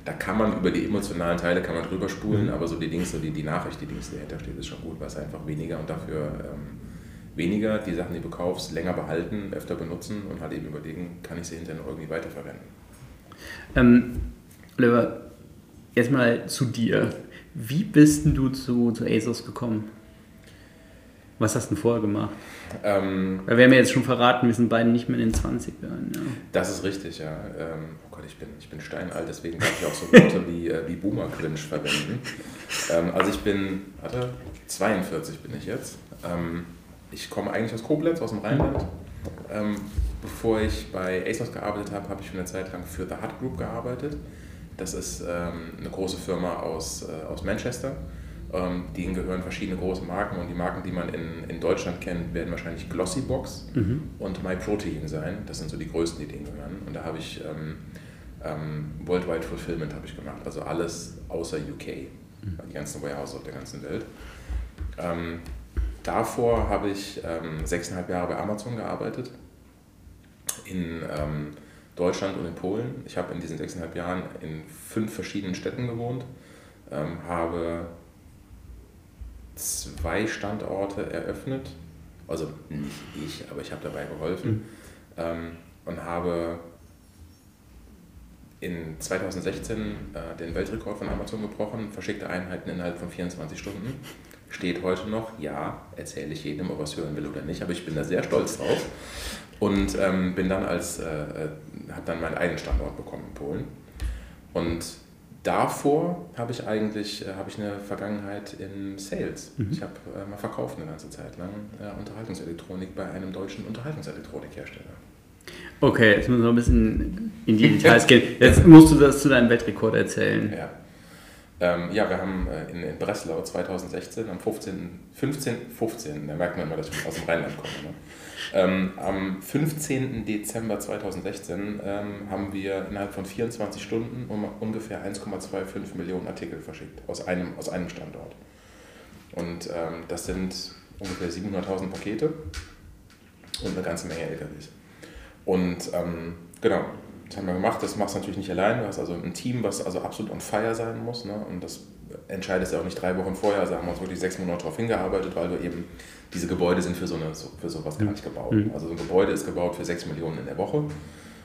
Da kann man über die emotionalen Teile kann man drüber spulen, mhm. aber so die Dings, so die, die Nachricht, die Dings, die dahinter steht, ist schon gut, weil es einfach weniger und dafür ähm, weniger die Sachen, die du kaufst, länger behalten, öfter benutzen und halt eben überlegen, kann ich sie hinterher noch irgendwie weiterverwenden. Ähm, Oliver, erstmal zu dir. Wie bist du zu, zu ASOS gekommen? Was hast du denn vorher gemacht? Ähm, Weil wir haben ja jetzt schon verraten, wir sind beide nicht mehr in den 20ern. Ja. Das ist richtig, ja. Ähm, oh Gott, ich bin, ich bin steinalt, deswegen darf ich auch so Worte wie, äh, wie Boomer-Cringe verwenden. Ähm, also ich bin, warte, 42 bin ich jetzt. Ähm, ich komme eigentlich aus Koblenz, aus dem Rheinland. Ähm, bevor ich bei ASOS gearbeitet habe, habe ich für eine Zeit lang für The Hut Group gearbeitet. Das ist ähm, eine große Firma aus, äh, aus Manchester. Ähm, denen gehören verschiedene große Marken und die Marken, die man in, in Deutschland kennt, werden wahrscheinlich Glossybox mhm. und MyProtein sein. Das sind so die größten, die denen gehören. Und da habe ich ähm, ähm, Worldwide Fulfillment habe ich gemacht, also alles außer UK, mhm. die ganzen Warehouses auf der ganzen Welt. Ähm, davor habe ich ähm, sechseinhalb Jahre bei Amazon gearbeitet in ähm, Deutschland und in Polen. Ich habe in diesen sechseinhalb Jahren in fünf verschiedenen Städten gewohnt, ähm, habe zwei Standorte eröffnet. Also nicht ich, aber ich habe dabei geholfen. Mhm. Ähm, und habe in 2016 äh, den Weltrekord von Amazon gebrochen, verschickte Einheiten innerhalb von 24 Stunden. Steht heute noch, ja, erzähle ich jedem, ob er es hören will oder nicht, aber ich bin da sehr stolz drauf. Und ähm, bin dann als, äh, äh habe dann meinen eigenen Standort bekommen in Polen. Und davor habe ich eigentlich äh, habe ich eine Vergangenheit in Sales. Mhm. Ich habe äh, mal verkauft eine ganze Zeit lang äh, Unterhaltungselektronik bei einem deutschen Unterhaltungselektronikhersteller. Okay, jetzt müssen wir ein bisschen in die Details gehen. Jetzt musst du das zu deinem Weltrekord erzählen. Ja. Ähm, ja, wir haben äh, in, in, Breslau 2016 am 15. 15. 15. Da merkt man immer, dass ich aus dem Rheinland komme. Ne? Ähm, am 15. Dezember 2016 ähm, haben wir innerhalb von 24 Stunden um ungefähr 1,25 Millionen Artikel verschickt aus einem, aus einem Standort. Und ähm, das sind ungefähr 700.000 Pakete und eine ganze Menge LKWs. Und ähm, genau, das haben wir gemacht. Das machst du natürlich nicht allein. Du hast also ein Team, was also absolut on fire sein muss. Ne? Und das entscheidest du auch nicht drei Wochen vorher. Also haben wir uns wirklich sechs Monate darauf hingearbeitet, weil du eben diese Gebäude sind für, so eine, für sowas gar nicht gebaut. Mhm. Also so ein Gebäude ist gebaut für 6 Millionen in der Woche.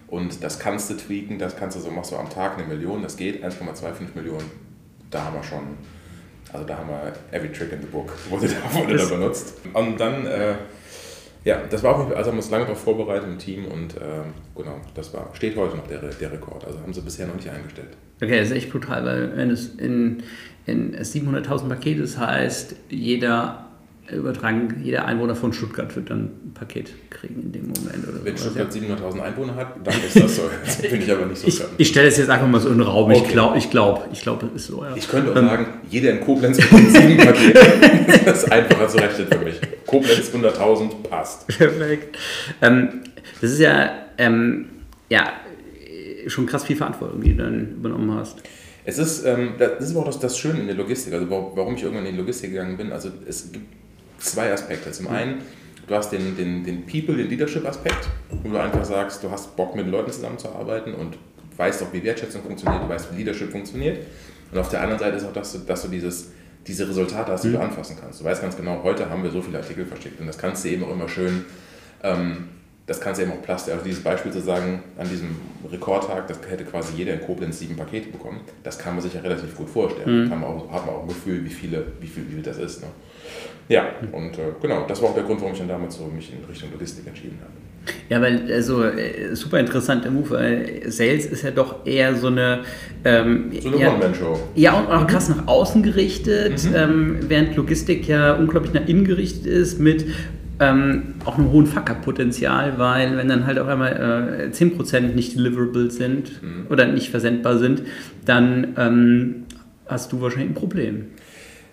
Und das kannst du tweaken, das kannst du so, machst du am Tag eine Million, das geht, 1,25 Millionen, da haben wir schon, also da haben wir every trick in the book, wurde da, wurde da benutzt. Und dann, äh, ja, das war auch, also haben wir uns lange darauf vorbereitet im Team und äh, genau, das war, steht heute noch der, der Rekord, also haben sie bisher noch nicht eingestellt. Okay, das ist echt brutal, weil wenn es in, in 700.000 Pakete das heißt, jeder übertragen, jeder Einwohner von Stuttgart wird dann ein Paket kriegen in dem Moment. Oder Wenn so. Stuttgart 700.000 Einwohner hat, dann ist das so. Das finde ich aber nicht so Ich, ich stelle es jetzt einfach mal so in den Raum. Okay. Ich glaube, ich glaube, ich glaube, das ist so. Ja. Ich könnte auch ähm, sagen, jeder in Koblenz bekommt sieben Pakete. das ist einfacher zu rechnen für mich. Koblenz 100.000 passt. Perfekt. Ähm, das ist ja, ähm, ja schon krass viel Verantwortung, die du dann übernommen hast. Es ist, ähm, das ist auch das, das Schöne in der Logistik, also warum ich irgendwann in die Logistik gegangen bin. Also es gibt zwei Aspekte. Zum einen, du hast den, den, den People, den Leadership-Aspekt, wo du einfach sagst, du hast Bock mit Leuten zusammenzuarbeiten und weißt auch, wie Wertschätzung funktioniert, du weißt, wie Leadership funktioniert. Und auf der anderen Seite ist auch, dass du, dass du dieses, diese Resultate hast, die mhm. du anfassen kannst. Du weißt ganz genau, heute haben wir so viele Artikel verschickt und das kannst du eben auch immer schön, ähm, das kannst du eben auch plastisch, also dieses Beispiel zu sagen, an diesem Rekordtag, das hätte quasi jeder in Koblenz sieben Pakete bekommen, das kann man sich ja relativ gut vorstellen. Mhm. Kann man auch, hat man auch ein Gefühl, wie viele, wie viel, wie viel das ist. Ne? Ja, und äh, genau, das war auch der Grund, warum ich dann damals so mich in Richtung Logistik entschieden habe. Ja, weil also äh, super interessanter Move, weil Sales ist ja doch eher so eine ähm, so eine One-Man-Show. Ja, und auch krass nach außen gerichtet, mhm. ähm, während Logistik ja unglaublich nach innen gerichtet ist mit ähm, auch einem hohen Fuck-Up-Potenzial, weil wenn dann halt auf einmal äh, 10% nicht deliverable sind mhm. oder nicht versendbar sind, dann ähm, hast du wahrscheinlich ein Problem.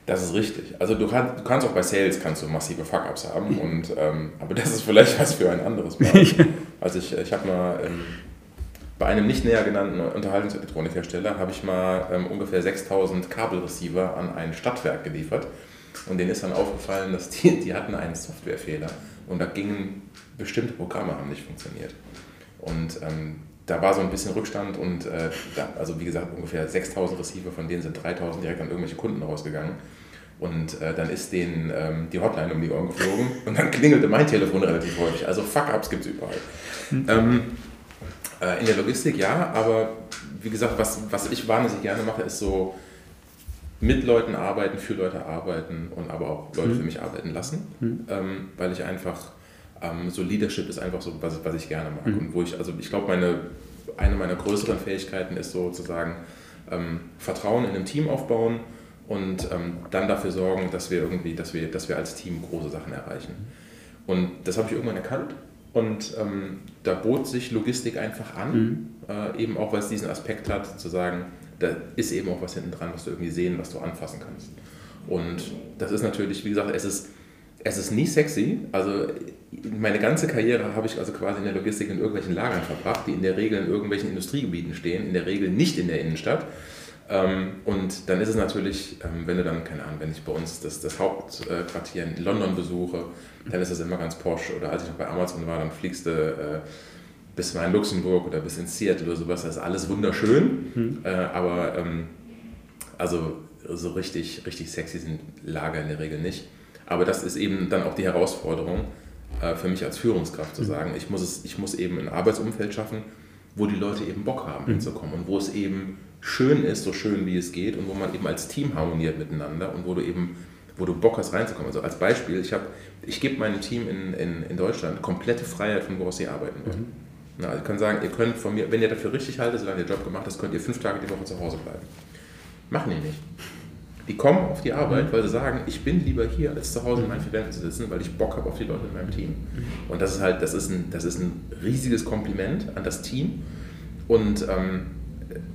Das ist richtig. Also du, kann, du, kannst auch bei Sales kannst du massive Fuck-Ups haben, und, ähm, aber das ist vielleicht was für ein anderes Mal. Also ich, ich habe mal ähm, bei einem nicht näher genannten Unterhaltungselektronikhersteller habe ich mal ähm, ungefähr 6000 Kabelreceiver an ein Stadtwerk geliefert und denen ist dann aufgefallen, dass die, die hatten einen Softwarefehler und da gingen bestimmte Programme haben nicht funktioniert. Und ähm, da war so ein bisschen Rückstand und äh, da, also wie gesagt ungefähr 6000 Receiver, von denen sind 3000 direkt an irgendwelche Kunden rausgegangen. Und äh, dann ist denen ähm, die Hotline um die Ohren geflogen und dann klingelte mein Telefon relativ häufig. Also Fuck-Ups gibt es überall. Mhm. Ähm, äh, in der Logistik ja, aber wie gesagt, was, was ich wahnsinnig gerne mache, ist so mit Leuten arbeiten, für Leute arbeiten und aber auch Leute mhm. für mich arbeiten lassen, mhm. ähm, weil ich einfach ähm, so Leadership ist einfach so, was, was ich gerne mag. Mhm. Und wo ich, also ich glaube, meine, eine meiner größeren Fähigkeiten ist sozusagen ähm, Vertrauen in einem Team aufbauen und ähm, dann dafür sorgen, dass wir irgendwie, dass wir, dass wir als Team große Sachen erreichen. Und das habe ich irgendwann erkannt Und ähm, da bot sich Logistik einfach an, mhm. äh, eben auch weil es diesen Aspekt hat, zu sagen, da ist eben auch was hinten dran, was du irgendwie sehen, was du anfassen kannst. Und das ist natürlich, wie gesagt, es ist, es ist nie sexy. Also meine ganze Karriere habe ich also quasi in der Logistik in irgendwelchen Lagern verbracht, die in der Regel in irgendwelchen Industriegebieten stehen, in der Regel nicht in der Innenstadt. Ähm, und dann ist es natürlich, ähm, wenn du dann, keine Ahnung, wenn ich bei uns das, das Hauptquartier in London besuche, dann ist das immer ganz posch. Oder als ich noch bei Amazon war, dann fliegst du äh, bis mal in Luxemburg oder bis in Seattle oder sowas. Das ist alles wunderschön. Mhm. Äh, aber ähm, also so richtig, richtig sexy sind Lager in der Regel nicht. Aber das ist eben dann auch die Herausforderung äh, für mich als Führungskraft zu mhm. sagen, ich muss, es, ich muss eben ein Arbeitsumfeld schaffen, wo die Leute eben Bock haben mhm. hinzukommen und wo es eben schön ist, so schön wie es geht und wo man eben als Team harmoniert miteinander und wo du eben, wo du Bock hast reinzukommen. Also als Beispiel, ich, ich gebe meinem Team in, in, in Deutschland komplette Freiheit, von woraus sie arbeiten wollen. Mhm. Na, also ich kann sagen, ihr könnt von mir, wenn ihr dafür richtig haltet, solange ihr Job gemacht habt, könnt ihr fünf Tage die Woche zu Hause bleiben. Machen die nicht. Die kommen auf die Arbeit, mhm. weil sie sagen, ich bin lieber hier, als zu Hause in meinen vier zu sitzen, weil ich Bock habe auf die Leute in meinem Team. Mhm. Und das ist halt, das ist ein, das ist ein riesiges Kompliment an das Team. Und ähm,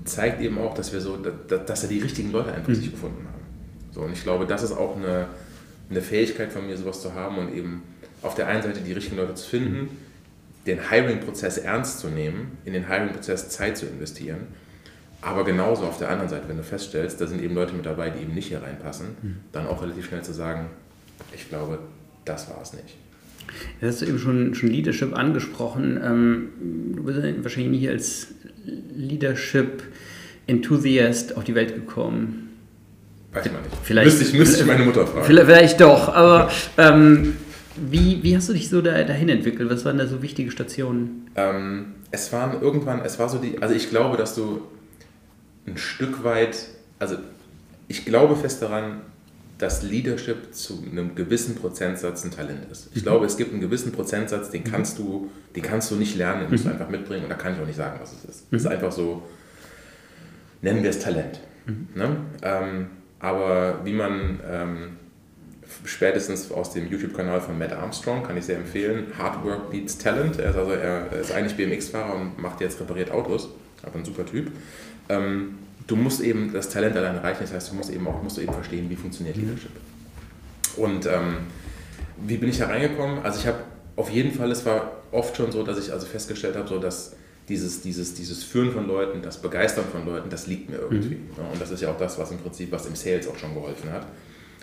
zeigt eben auch, dass wir so, dass, dass die richtigen Leute einfach mhm. sich gefunden haben. So, und ich glaube, das ist auch eine, eine Fähigkeit von mir, sowas zu haben und eben auf der einen Seite die richtigen Leute zu finden, den Hiring-Prozess ernst zu nehmen, in den Hiring-Prozess Zeit zu investieren, aber genauso auf der anderen Seite, wenn du feststellst, da sind eben Leute mit dabei, die eben nicht hier reinpassen, mhm. dann auch relativ schnell zu sagen, ich glaube, das war es nicht. Jetzt hast du eben schon, schon Leadership angesprochen. Ähm, du bist wahrscheinlich nie als Leadership Enthusiast auf die Welt gekommen. Weiß man nicht. Vielleicht, müsste, ich, müsste ich meine Mutter fragen. Vielleicht doch, aber ähm, wie, wie hast du dich so da, dahin entwickelt? Was waren da so wichtige Stationen? Ähm, es waren irgendwann, es war so die, also ich glaube, dass du ein Stück weit, also ich glaube fest daran, dass Leadership zu einem gewissen Prozentsatz ein Talent ist. Ich mhm. glaube, es gibt einen gewissen Prozentsatz, den mhm. kannst du, den kannst du nicht lernen, den musst du mhm. einfach mitbringen und da kann ich auch nicht sagen, was es ist. Es ist einfach so, nennen wir es Talent. Ne? Ähm, aber wie man ähm, spätestens aus dem YouTube-Kanal von Matt Armstrong kann ich sehr empfehlen, Hard Work Beats Talent. Er ist, also, er ist eigentlich BMX-Fahrer und macht jetzt repariert Autos, aber ein super Typ. Ähm, du musst eben das Talent allein erreichen, das heißt, du musst eben auch musst du eben verstehen, wie funktioniert mhm. Leadership. Und ähm, wie bin ich da reingekommen? Also ich habe auf jeden Fall, es war oft schon so, dass ich also festgestellt habe, so dass dieses, dieses, dieses Führen von Leuten, das Begeistern von Leuten, das liegt mir irgendwie. Mhm. Und das ist ja auch das, was im Prinzip, was im Sales auch schon geholfen hat.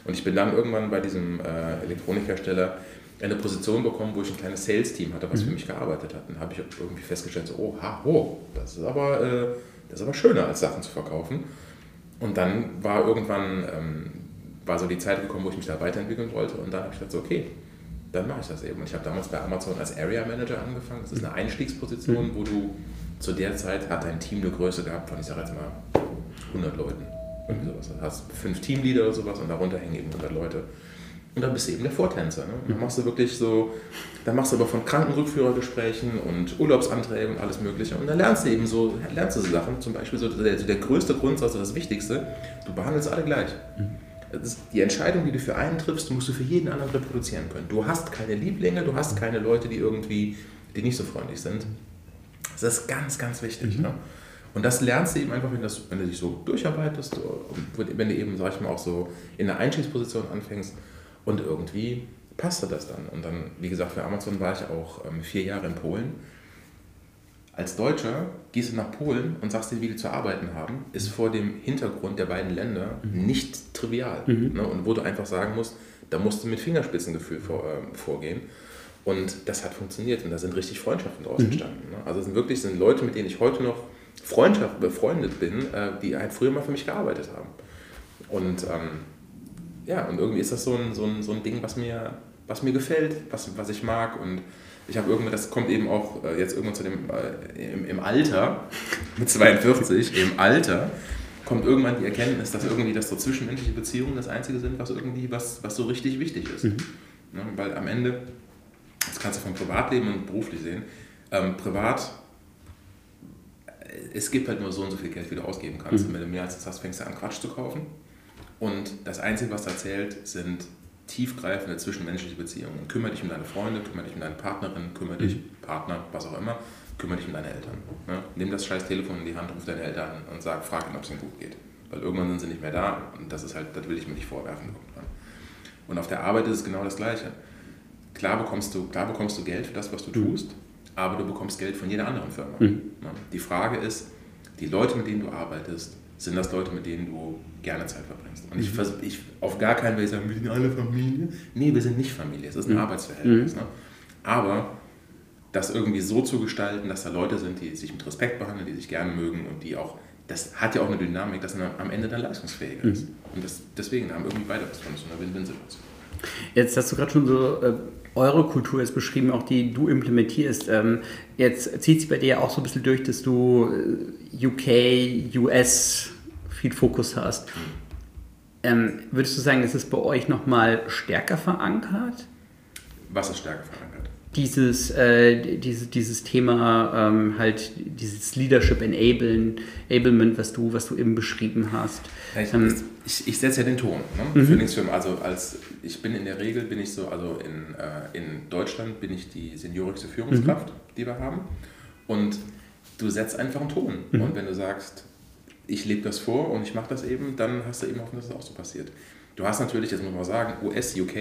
Und ich bin dann irgendwann bei diesem äh, Elektronikhersteller eine Position bekommen, wo ich ein kleines Sales-Team hatte, was mhm. für mich gearbeitet hat. Und habe ich irgendwie festgestellt, so, oh, ha, oh, das ist aber... Äh, das ist aber schöner, als Sachen zu verkaufen. Und dann war irgendwann ähm, war so die Zeit gekommen, wo ich mich da weiterentwickeln wollte. Und dann habe ich gedacht, so, okay, dann mache ich das eben. Und ich habe damals bei Amazon als Area Manager angefangen. Das ist eine Einstiegsposition, wo du zu der Zeit hat dein Team eine Größe gehabt von, ich sage jetzt mal, 100 Leuten. Irgendwie sowas. Du hast fünf Teamleader oder sowas und darunter hängen eben 100 Leute. Und dann bist du eben der Vortänzer. Ne? dann machst du wirklich so, dann machst du aber von Krankenrückführergesprächen und Urlaubsanträgen und alles Mögliche. Und dann lernst du eben so, lernst du so Sachen, zum Beispiel so der, der größte Grundsatz, das Wichtigste, du behandelst alle gleich. Das die Entscheidung, die du für einen triffst, musst du für jeden anderen reproduzieren können. Du hast keine Lieblinge, du hast keine Leute, die irgendwie, die nicht so freundlich sind. Das ist ganz, ganz wichtig. Mhm. Ne? Und das lernst du eben einfach, wenn, das, wenn du dich so durcharbeitest, wenn du eben, sag ich mal, auch so in der Einstiegsposition anfängst, und irgendwie passte das dann. Und dann, wie gesagt, für Amazon war ich auch ähm, vier Jahre in Polen. Als Deutscher gehst du nach Polen und sagst dir, wie die zu arbeiten haben, ist vor dem Hintergrund der beiden Länder mhm. nicht trivial. Mhm. Ne? Und wo du einfach sagen musst, da musst du mit Fingerspitzengefühl vor, äh, vorgehen. Und das hat funktioniert und da sind richtig Freundschaften draus mhm. entstanden. Ne? Also es sind wirklich sind Leute, mit denen ich heute noch Freundschaft befreundet bin, äh, die halt früher mal für mich gearbeitet haben. Und ähm, ja, und irgendwie ist das so ein, so ein, so ein Ding, was mir, was mir gefällt, was, was ich mag. Und ich habe irgendwann, das kommt eben auch äh, jetzt irgendwann zu dem, äh, im, im Alter, mit 42, im Alter, kommt irgendwann die Erkenntnis, dass irgendwie das so zwischenmenschliche Beziehungen das Einzige sind, was irgendwie, was, was so richtig wichtig ist. Mhm. Ne, weil am Ende, das kannst du vom Privatleben und beruflich sehen, ähm, privat es gibt halt nur so und so viel Geld, wie du ausgeben kannst. Mhm. Und wenn du mehr als das hast, fängst du an, Quatsch zu kaufen. Und das Einzige, was da zählt, sind tiefgreifende zwischenmenschliche Beziehungen. Kümmere dich um deine Freunde, kümmere dich um deine Partnerin, kümmere dich, mhm. Partner, was auch immer, kümmere dich um deine Eltern. Ne? Nimm das scheiß Telefon in die Hand, ruf deine Eltern an und sag, frag ihnen, ob es ihnen gut geht. Weil irgendwann sind sie nicht mehr da und das ist halt, das will ich mir nicht vorwerfen irgendwann. Und auf der Arbeit ist es genau das Gleiche. Klar bekommst du, klar bekommst du Geld für das, was du mhm. Aber du bekommst Geld von jeder anderen Firma. Mhm. Ne? Die Frage ist, die Leute, mit denen du arbeitest, sind das Leute, mit denen du gerne Zeit verbringst. Und ich, mhm. ich auf gar keinen Fall sagen, wir sind alle Familie. Nee, wir sind nicht Familie, es ist ein mhm. Arbeitsverhältnis. Mhm. Ne? Aber das irgendwie so zu gestalten, dass da Leute sind, die sich mit Respekt behandeln, die sich gerne mögen und die auch, das hat ja auch eine Dynamik, dass man am Ende dann leistungsfähiger ist. Mhm. Und das, deswegen haben irgendwie beide was von so einer Win-Win-Situation. Jetzt hast du gerade schon so äh, eure Kultur ist beschrieben, auch die du implementierst. Ähm, jetzt zieht sich bei dir auch so ein bisschen durch, dass du äh, UK, US viel Fokus hast. Ähm, würdest du sagen, ist es bei euch nochmal stärker verankert? Was ist stärker verankert? Dieses, äh, diese, dieses Thema ähm, halt dieses Leadership Enablen, Enablement, was du, was du eben beschrieben hast. Ja, ich, ähm, ich, ich setze ja den Ton ne, mhm. für. Also als ich bin in der Regel bin ich so, also in, äh, in Deutschland bin ich die seniorigste Führungskraft, mhm. die wir haben. Und du setzt einfach einen Ton. Mhm. Und wenn du sagst, ich lebe das vor und ich mache das eben, dann hast du eben hoffen, dass es auch so passiert. Du hast natürlich, das muss man sagen, US, UK,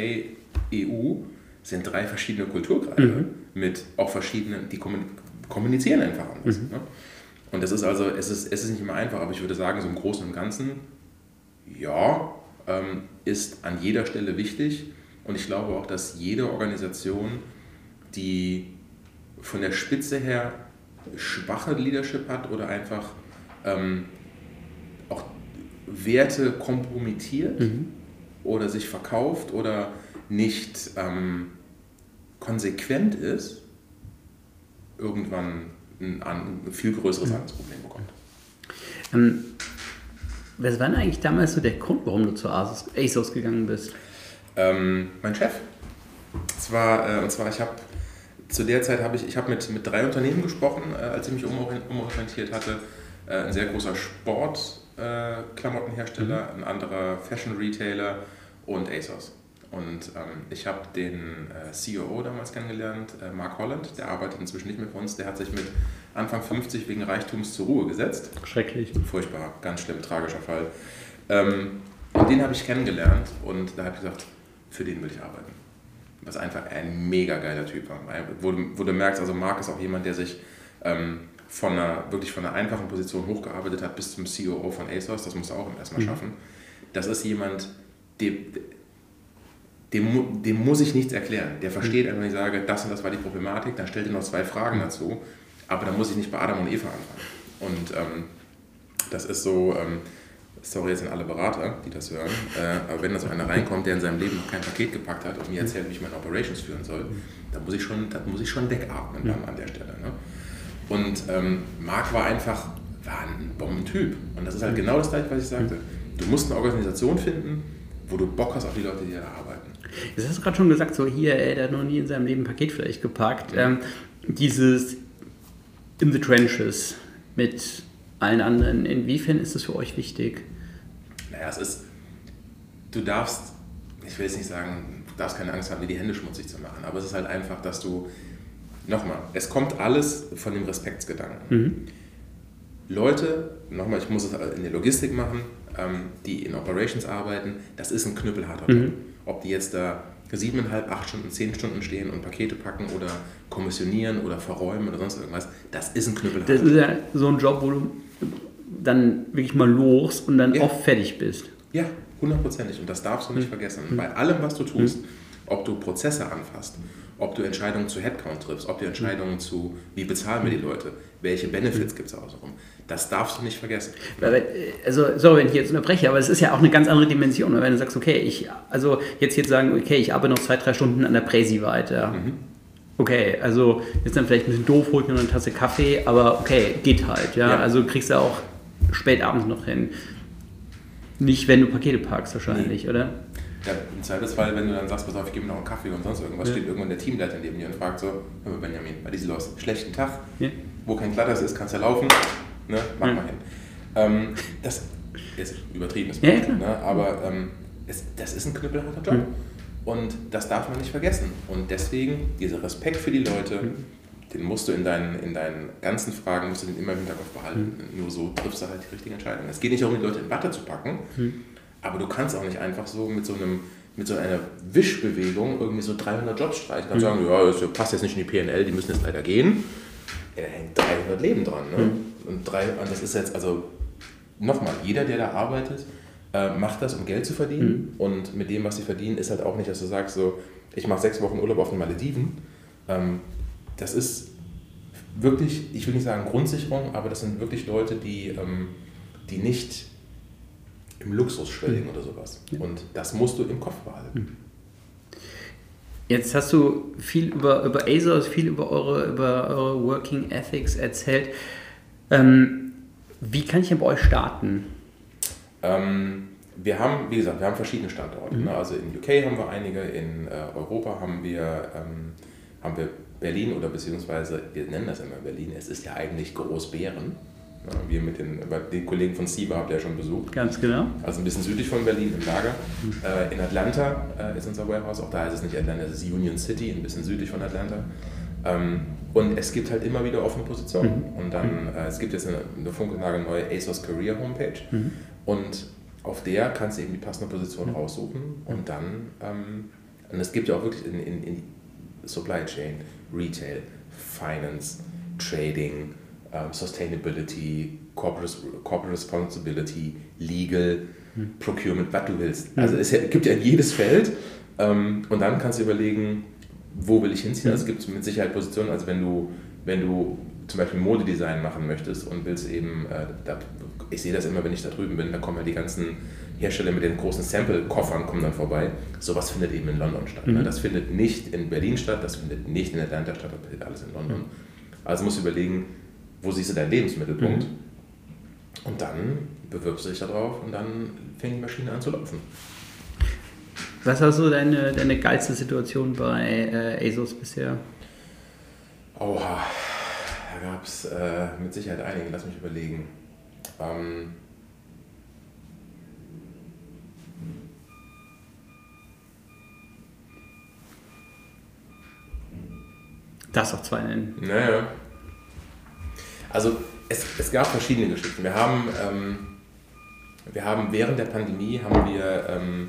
EU sind drei verschiedene Kulturkreise mhm. mit auch verschiedenen, die kommunizieren einfach anders. Mhm. Ne? Und das ist also, es ist, es ist nicht immer einfach, aber ich würde sagen, so im Großen und Ganzen, ja, ähm, ist an jeder Stelle wichtig. Und ich glaube auch, dass jede Organisation, die von der Spitze her schwache Leadership hat oder einfach ähm, auch Werte kompromittiert mhm. oder sich verkauft oder nicht ähm, konsequent ist, irgendwann ein, ein viel größeres mhm. Problem bekommt. Ähm, was war denn eigentlich damals so der Grund, warum du zu ASUS, ASOS gegangen bist? Ähm, mein Chef. Zwar, äh, und zwar ich habe zu der Zeit habe ich, ich habe mit, mit drei Unternehmen gesprochen, äh, als ich mich umorientiert hatte. Äh, ein sehr großer Sportklamottenhersteller, mhm. ein anderer Fashion Retailer und ASOS. Und ähm, ich habe den äh, COO damals kennengelernt, äh, Mark Holland, der arbeitet inzwischen nicht mehr für uns, der hat sich mit Anfang 50 wegen Reichtums zur Ruhe gesetzt. Schrecklich. Furchtbar, ganz schlimm, tragischer Fall. Ähm, und den habe ich kennengelernt und da habe ich gesagt, für den will ich arbeiten. Was einfach ein mega geiler Typ war. Wo, wo du merkst, also Mark ist auch jemand, der sich ähm, von einer, wirklich von einer einfachen Position hochgearbeitet hat bis zum COO von ASOS, das musst du auch erstmal mhm. schaffen. Das ist jemand, der, dem, dem muss ich nichts erklären. Der versteht einfach, wenn ich sage, das und das war die Problematik, dann stellt er noch zwei Fragen dazu, aber dann muss ich nicht bei Adam und Eva anfangen. Und ähm, das ist so, ähm, sorry jetzt an alle Berater, die das hören, äh, aber wenn da so einer reinkommt, der in seinem Leben noch kein Paket gepackt hat und mir erzählt, wie ich meine Operations führen soll, dann muss ich schon, dann muss ich schon wegatmen ja. an der Stelle. Ne? Und ähm, Marc war einfach war ein Bombentyp. Und das ist halt genau das gleiche, was ich sagte. Du musst eine Organisation finden, wo du Bock hast auf die Leute, die da arbeiten. Jetzt hast du gerade schon gesagt, so hier, ey, der hat noch nie in seinem Leben ein Paket vielleicht gepackt. Ähm, dieses in the trenches mit allen anderen, inwiefern ist das für euch wichtig? Naja, es ist, du darfst, ich will jetzt nicht sagen, du darfst keine Angst haben, dir die Hände schmutzig zu machen, aber es ist halt einfach, dass du, nochmal, es kommt alles von dem Respektsgedanken. Mhm. Leute, nochmal, ich muss es in der Logistik machen, ähm, die in Operations arbeiten, das ist ein knüppelharter Job. Mhm. Ob die jetzt da siebeneinhalb, acht Stunden, zehn Stunden stehen und Pakete packen oder kommissionieren oder verräumen oder sonst irgendwas, das ist ein Job. Das ist ja so ein Job, wo du dann wirklich mal los und dann ja. oft fertig bist. Ja, hundertprozentig. Und das darfst du nicht mhm. vergessen. Mhm. Bei allem, was du tust, mhm. ob du Prozesse anfasst, ob du Entscheidungen zu Headcount triffst, ob du Entscheidungen mhm. zu, wie bezahlen wir die Leute, welche Benefits gibt es außenrum. Das darfst du nicht vergessen. Also, sorry, wenn ich jetzt unterbreche, aber es ist ja auch eine ganz andere Dimension. Wenn du sagst, okay, ich, also jetzt hier sagen, okay, ich arbeite noch zwei, drei Stunden an der Präsi weiter. Mhm. Okay, also jetzt dann vielleicht ein bisschen doof, holt mir noch eine Tasse Kaffee, aber okay, geht halt. Ja? ja. Also kriegst du auch spät abends noch hin. Nicht, wenn du Pakete parkst wahrscheinlich, nee. oder? Ja, im Zweifelsfall, wenn du dann sagst, pass auf, ich gebe mir noch einen Kaffee und sonst irgendwas, ja. steht irgendwann der Teamleiter neben dir und fragt so, hör mal Benjamin, was ist los? Schlechten Tag, ja. wo kein Klatters ist, kannst du ja laufen, ne? mach ja. mal hin. Ähm, das ist übertrieben, ist ja, ne? aber ähm, es, das ist ein knüppelharter Job. Und das darf man nicht vergessen. Und deswegen dieser Respekt für die Leute, mhm. den musst du in deinen, in deinen ganzen Fragen, musst du den immer im Hinterkopf behalten. Mhm. Nur so triffst du halt die richtige Entscheidung. Es geht nicht darum, die Leute in Watte zu packen, mhm. Aber du kannst auch nicht einfach so mit so einem mit so einer Wischbewegung irgendwie so 300 Jobs streichen. Kannst mhm. sagen, ja, das passt jetzt nicht in die PNL, die müssen jetzt leider gehen. Ja, da hängt 300 Leben dran. Ne? Mhm. Und, drei, und das ist jetzt, also nochmal, jeder, der da arbeitet, äh, macht das, um Geld zu verdienen. Mhm. Und mit dem, was sie verdienen, ist halt auch nicht, dass du sagst, so, ich mache sechs Wochen Urlaub auf den Malediven. Ähm, das ist wirklich, ich will nicht sagen Grundsicherung, aber das sind wirklich Leute, die, ähm, die nicht im Luxus schwelgen mhm. oder sowas. Und das musst du im Kopf behalten. Mhm. Jetzt hast du viel über, über ASOS, viel über eure, über eure Working Ethics erzählt. Ähm, wie kann ich denn bei euch starten? Ähm, wir haben, wie gesagt, wir haben verschiedene Standorte. Mhm. Ne? Also in UK haben wir einige, in äh, Europa haben wir, ähm, haben wir Berlin oder beziehungsweise, wir nennen das immer Berlin, es ist ja eigentlich Großbären. Wir mit den, den Kollegen von SIBA habt ihr ja schon besucht. Ganz genau. Also ein bisschen südlich von Berlin im Lager. Mhm. Äh, in Atlanta äh, ist unser Warehouse, auch da heißt es nicht Atlanta, es ist Union City, ein bisschen südlich von Atlanta. Ähm, und es gibt halt immer wieder offene Positionen. Mhm. Und dann, mhm. äh, es gibt jetzt eine, eine funkelnagelneue ASOS Career Homepage. Mhm. Und auf der kannst du eben die passende Position mhm. raussuchen. Und dann, ähm, und es gibt ja auch wirklich in, in, in Supply Chain, Retail, Finance, Trading, ähm, Sustainability, Corporate, Corporate Responsibility, Legal, hm. Procurement, was du willst. Hm. Also es gibt ja jedes Feld ähm, und dann kannst du überlegen, wo will ich hinziehen. Also es gibt mit Sicherheit Positionen, also wenn du, wenn du zum Beispiel Modedesign machen möchtest und willst eben, äh, da, ich sehe das immer, wenn ich da drüben bin, da kommen ja die ganzen Hersteller mit den großen Sample-Koffern kommen dann vorbei. Sowas findet eben in London statt. Ne? Mhm. Ne? Das findet nicht in Berlin statt, das findet nicht in Atlanta statt, das findet alles in London. Mhm. Also musst du überlegen, wo siehst du deinen Lebensmittelpunkt? Mhm. Und dann bewirbst du dich darauf und dann fängt die Maschine an zu laufen. Was war so deine, deine geilste Situation bei äh, ASOS bisher? Oha, da gab es äh, mit Sicherheit einige, lass mich überlegen. Ähm, Das auch zwei nennen. Naja, also es, es gab verschiedene Geschichten. Wir haben, ähm, wir haben während der Pandemie haben wir ähm,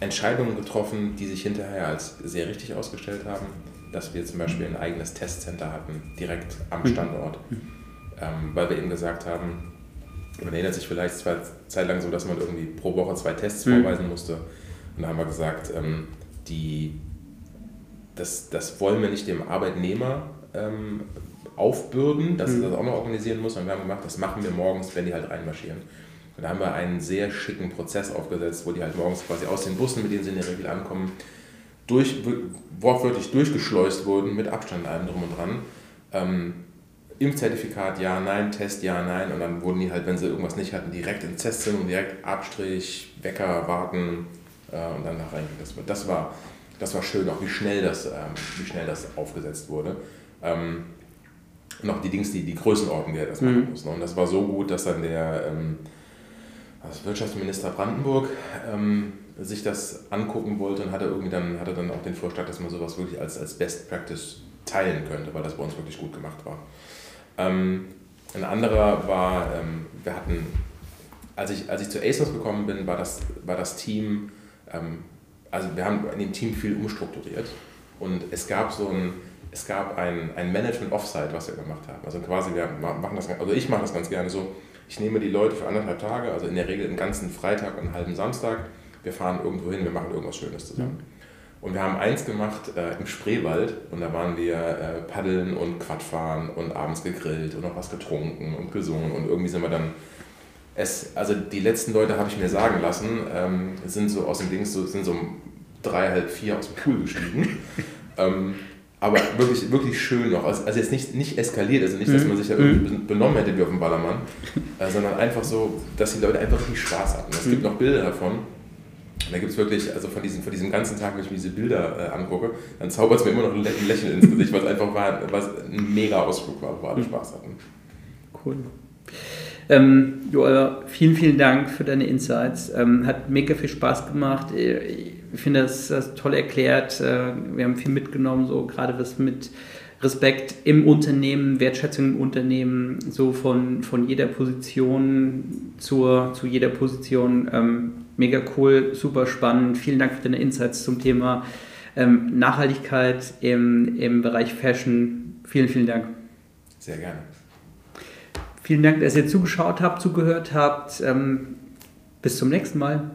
Entscheidungen getroffen, die sich hinterher als sehr richtig ausgestellt haben. Dass wir zum Beispiel ein eigenes Testcenter hatten, direkt am mhm. Standort. Ähm, weil wir eben gesagt haben, man erinnert sich vielleicht zwei Zeit lang so, dass man irgendwie pro Woche zwei Tests mhm. vorweisen musste. Und da haben wir gesagt, ähm, die, das, das wollen wir nicht dem Arbeitnehmer ähm, aufbürden, dass mhm. er das auch noch organisieren muss. Und wir haben gemacht, das machen wir morgens, wenn die halt reinmarschieren. Und da haben wir einen sehr schicken Prozess aufgesetzt, wo die halt morgens quasi aus den Bussen, mit denen sie in der Regel ankommen, durch, wortwörtlich durchgeschleust wurden, mit Abstand allem drum und dran. Ähm, Impfzertifikat, ja, nein, Test, ja, nein. Und dann wurden die halt, wenn sie irgendwas nicht hatten, direkt ins Testzimmer, direkt Abstrich, Wecker, warten äh, und dann nach rein. Das, das, war, das war schön, auch wie schnell das, ähm, wie schnell das aufgesetzt wurde. Ähm, noch die Dings, die, die Größenordnung, die er das machen mhm. muss. Ne? Und das war so gut, dass dann der ähm, also Wirtschaftsminister Brandenburg ähm, sich das angucken wollte und hatte irgendwie dann, hatte dann auch den Vorschlag, dass man sowas wirklich als, als Best Practice teilen könnte, weil das bei uns wirklich gut gemacht war. Ähm, ein anderer war, ähm, wir hatten, als ich, als ich zu ASOS gekommen bin, war das, war das Team, ähm, also wir haben in dem Team viel umstrukturiert und es gab so ein, es gab ein, ein Management Offsite, was wir gemacht haben. Also quasi, wir machen das, also ich mache das ganz gerne so, ich nehme die Leute für anderthalb Tage, also in der Regel einen ganzen Freitag und einen halben Samstag, wir fahren irgendwo hin, wir machen irgendwas Schönes zusammen. Mhm. Und wir haben eins gemacht äh, im Spreewald und da waren wir äh, paddeln und Quadfahren und abends gegrillt und noch was getrunken und gesungen und irgendwie sind wir dann es, also die letzten Leute habe ich mir sagen lassen, ähm, sind so aus dem Dings, so, sind so um drei, halb vier aus dem Pool gestiegen. ähm, aber wirklich, wirklich schön noch. Also, also jetzt nicht, nicht eskaliert, also nicht, dass mhm. man sich da irgendwie mhm. benommen hätte wie auf dem Ballermann, äh, sondern einfach so, dass die Leute einfach richtig Spaß hatten. Es gibt mhm. noch Bilder davon. Und da gibt es wirklich, also von diesem, von diesem ganzen Tag, wenn ich mir diese Bilder äh, angucke, dann zaubert es mir immer noch ein Lächeln ins Gesicht, weil es einfach war, was ein mega Ausflug war, wo alle Spaß hatten. Cool. Ähm, Joel, vielen, vielen Dank für deine Insights. Ähm, hat mega viel Spaß gemacht. Äh, Ich finde das, das toll erklärt. Äh, wir haben viel mitgenommen, so gerade was mit Respekt im Unternehmen, Wertschätzung im Unternehmen, so von, von jeder Position zur, zu jeder Position. Ähm, mega cool, super spannend. Vielen Dank für deine Insights zum Thema ähm, Nachhaltigkeit im, im Bereich Fashion. Vielen, vielen Dank. Sehr gerne. Vielen Dank, dass ihr zugeschaut habt, zugehört habt. Ähm, bis zum nächsten Mal.